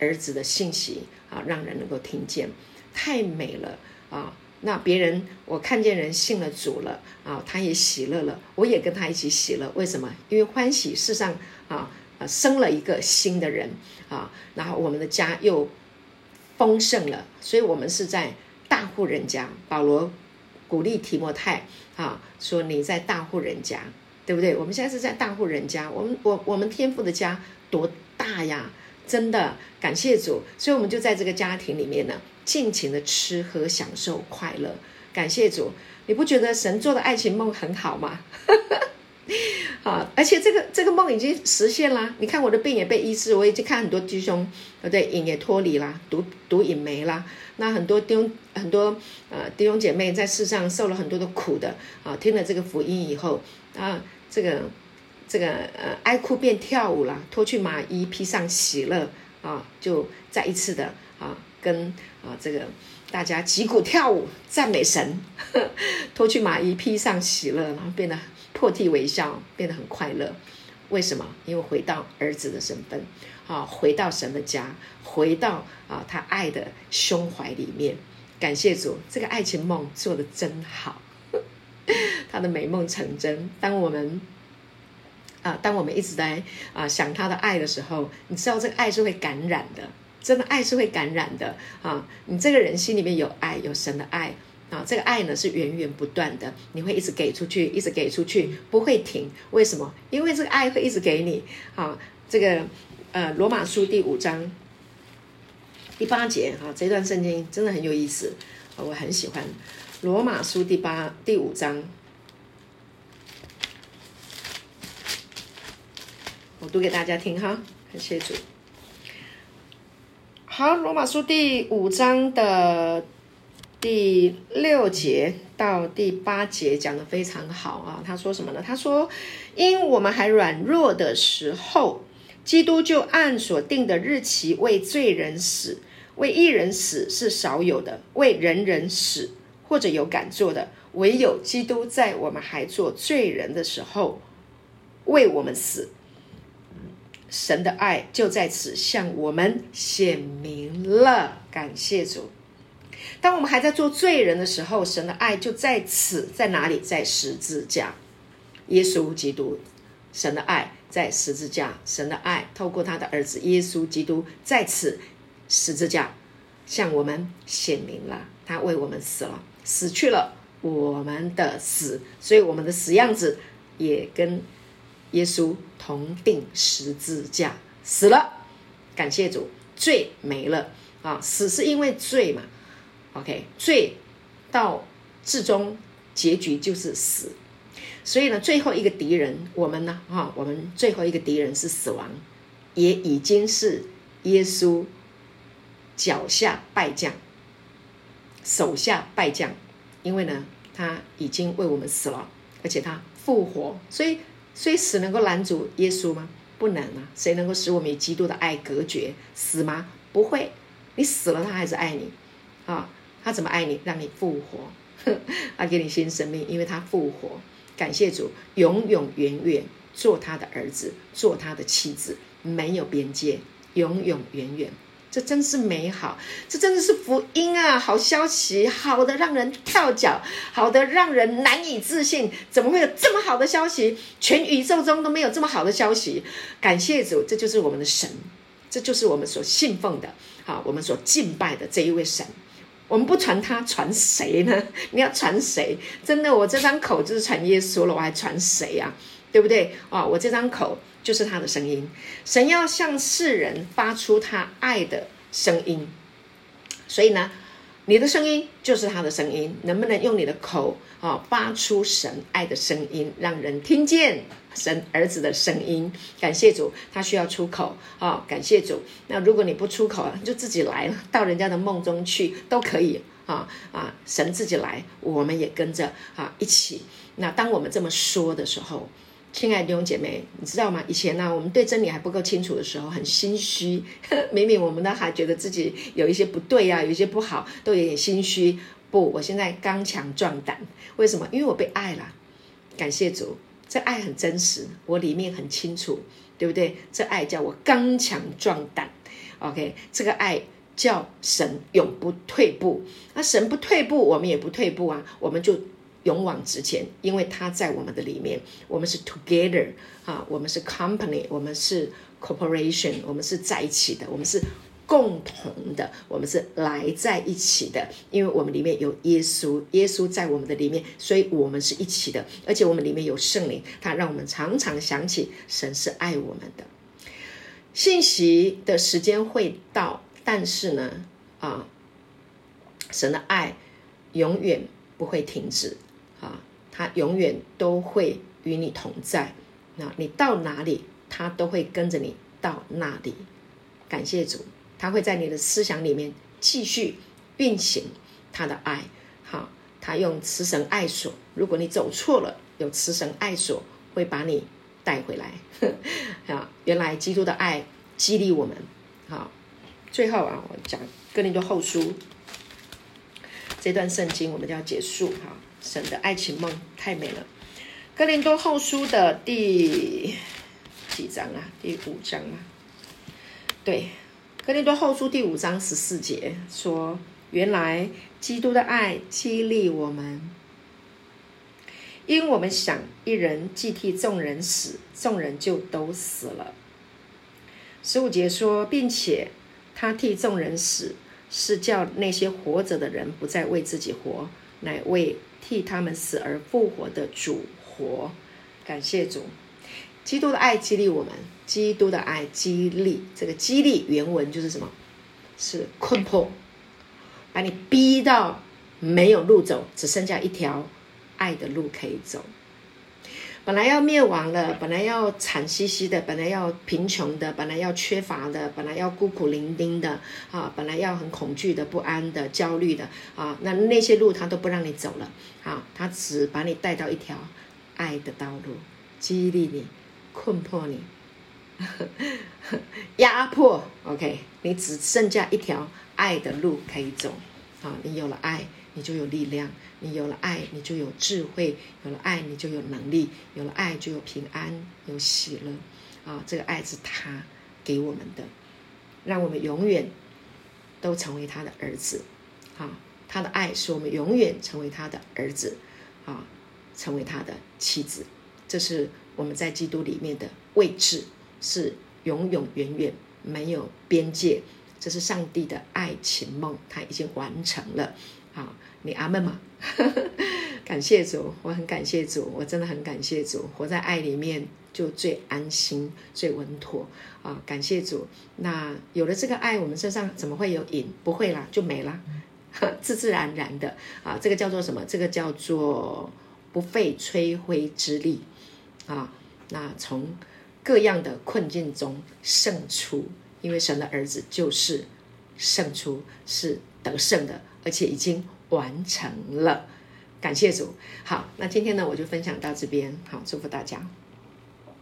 儿子的信息啊，让人能够听见，太美了啊！那别人我看见人信了主了啊，他也喜乐了，我也跟他一起喜乐。为什么？因为欢喜世上啊啊生了一个新的人啊，然后我们的家又丰盛了，所以我们是在大户人家。保罗鼓励提摩太啊，说你在大户人家，对不对？我们现在是在大户人家，我们我我们天父的家多大呀？真的感谢主，所以我们就在这个家庭里面呢，尽情的吃喝享受快乐。感谢主，你不觉得神做的爱情梦很好吗？啊，而且这个这个梦已经实现了。你看我的病也被医治，我已经看很多弟兄，对不对？瘾也脱离了，毒毒瘾没了。那很多弟兄很多呃弟兄姐妹在世上受了很多的苦的啊，听了这个福音以后啊，这个这个呃爱哭变跳舞了，脱去麻衣披上喜乐啊，就再一次的啊跟啊这个大家击鼓跳舞赞美神，脱去麻衣披上喜乐，然后变得。破涕为笑，变得很快乐。为什么？因为回到儿子的身份，啊，回到神的家，回到啊他爱的胸怀里面。感谢主，这个爱情梦做得真好，他的美梦成真。当我们啊，当我们一直在啊想他的爱的时候，你知道这个爱是会感染的，真的爱是会感染的啊！你这个人心里面有爱，有神的爱。啊，这个爱呢是源源不断的，你会一直给出去，一直给出去，不会停。为什么？因为这个爱会一直给你。啊，这个呃，罗马书第五章第八节，啊，这段圣经真的很有意思，我很喜欢。罗马书第八第五章，我读给大家听哈，感谢主。好，罗马书第五章的。第六节到第八节讲得非常好啊！他说什么呢？他说：“因我们还软弱的时候，基督就按所定的日期为罪人死，为义人死是少有的，为人人死或者有敢做的，唯有基督在我们还做罪人的时候为我们死。神的爱就在此向我们显明了。感谢主。”当我们还在做罪人的时候，神的爱就在此，在哪里？在十字架，耶稣基督，神的爱在十字架，神的爱透过他的儿子耶稣基督在此十字架向我们显明了，他为我们死了，死去了我们的死，所以我们的死样子也跟耶稣同定十字架死了。感谢主，罪没了啊！死是因为罪嘛。OK，最到至终结局就是死，所以呢，最后一个敌人，我们呢，哈，我们最后一个敌人是死亡，也已经是耶稣脚下败将，手下败将，因为呢，他已经为我们死了，而且他复活，所以，所以死能够拦阻耶稣吗？不能啊！谁能够使我们与基督的爱隔绝？死吗？不会，你死了，他还是爱你，啊。他怎么爱你，让你复活？他给你新生命，因为他复活。感谢主，永永远远做他的儿子，做他的妻子，没有边界，永永远远。这真是美好，这真的是福音啊！好消息，好的让人跳脚，好的让人难以置信。怎么会有这么好的消息？全宇宙中都没有这么好的消息。感谢主，这就是我们的神，这就是我们所信奉的，好，我们所敬拜的这一位神。我们不传他，传谁呢？你要传谁？真的，我这张口就是传耶稣了，我还传谁呀？对不对？啊，我这张口就是他的声音。神要向世人发出他爱的声音，所以呢，你的声音就是他的声音。能不能用你的口啊，发出神爱的声音，让人听见？神儿子的声音，感谢主，他需要出口啊、感谢主。那如果你不出口，就自己来了，到人家的梦中去都可以啊啊！神自己来，我们也跟着啊一起。那当我们这么说的时候，亲爱的弟兄姐妹，你知道吗？以前呢、我们对真理还不够清楚的时候，很心虚，明明我们都还觉得自己有一些不对啊，有一些不好，都有点心虚。不，我现在刚强壮胆，为什么？因为我被爱了。感谢主。这爱很真实，我里面很清楚，对不对？这爱叫我刚强壮胆，OK？这个爱叫神永不退步，那神不退步，我们也不退步啊，我们就勇往直前，因为他在我们的里面，我们是 together 啊，我们是 company，我们是 corporation，我们是在一起的，我们是共同的，我们是来在一起的，因为我们里面有耶稣，耶稣在我们的里面，所以我们是一起的，而且我们里面有圣灵，他让我们常常想起神是爱我们的。信息的时间会到，但是呢，啊，神的爱永远不会停止啊，他永远都会与你同在。那你到哪里，他都会跟着你到那里。感谢主，他会在你的思想里面继续运行他的爱。好，他用慈神爱所，如果你走错了，有慈神爱所会把你带回来。啊，原来基督的爱激励我们。好，最后啊，我讲哥林多后书这段圣经，我们就要结束。哈，神的爱情梦太美了。哥林多后书的第几章啊？第五章啊？对，哥林多后书第五章十四节说：“原来基督的爱激励我们，因我们想一人既替众人死，众人就都死了。”十五节说，并且他替众人死，是叫那些活着的人不再为自己活，乃为替他们死而复活的主。活，感谢主，基督的爱激励我们。基督的爱激励，这个激励原文就是什么？是困迫，把你逼到没有路走，只剩下一条爱的路可以走。本来要灭亡了，本来要惨兮兮的，本来要贫穷的，本来要缺乏的，本来要孤苦伶仃的啊，本来要很恐惧的、不安的、焦虑的啊，那那些路他都不让你走了啊，他只把你带到一条。爱的道路，激励你，困迫你，压迫。OK，你只剩下一条爱的路可以走。啊，你有了爱，你就有力量；你有了爱，你就有智慧；有了爱，你就有能力；有了爱，就有平安，有喜乐。啊，这个爱是他给我们的，让我们永远都成为他的儿子。啊，他的爱使我们永远成为他的儿子。啊。成为他的妻子，这是我们在基督里面的位置，是永永远远没有边界。这是上帝的爱情梦，他已经完成了。好，你阿门吗？感谢主，我很感谢主，我真的很感谢主。活在爱里面就最安心、最稳妥啊！感谢主。那有了这个爱，我们身上怎么会有瘾？不会啦，就没了，自自然然的啊！这个叫做什么？这个叫做。不费吹灰之力，啊，那从各样的困境中胜出，因为神的儿子就是胜出，是得胜的，而且已经完成了。感谢主。好，那今天呢，我就分享到这边。好，祝福大家。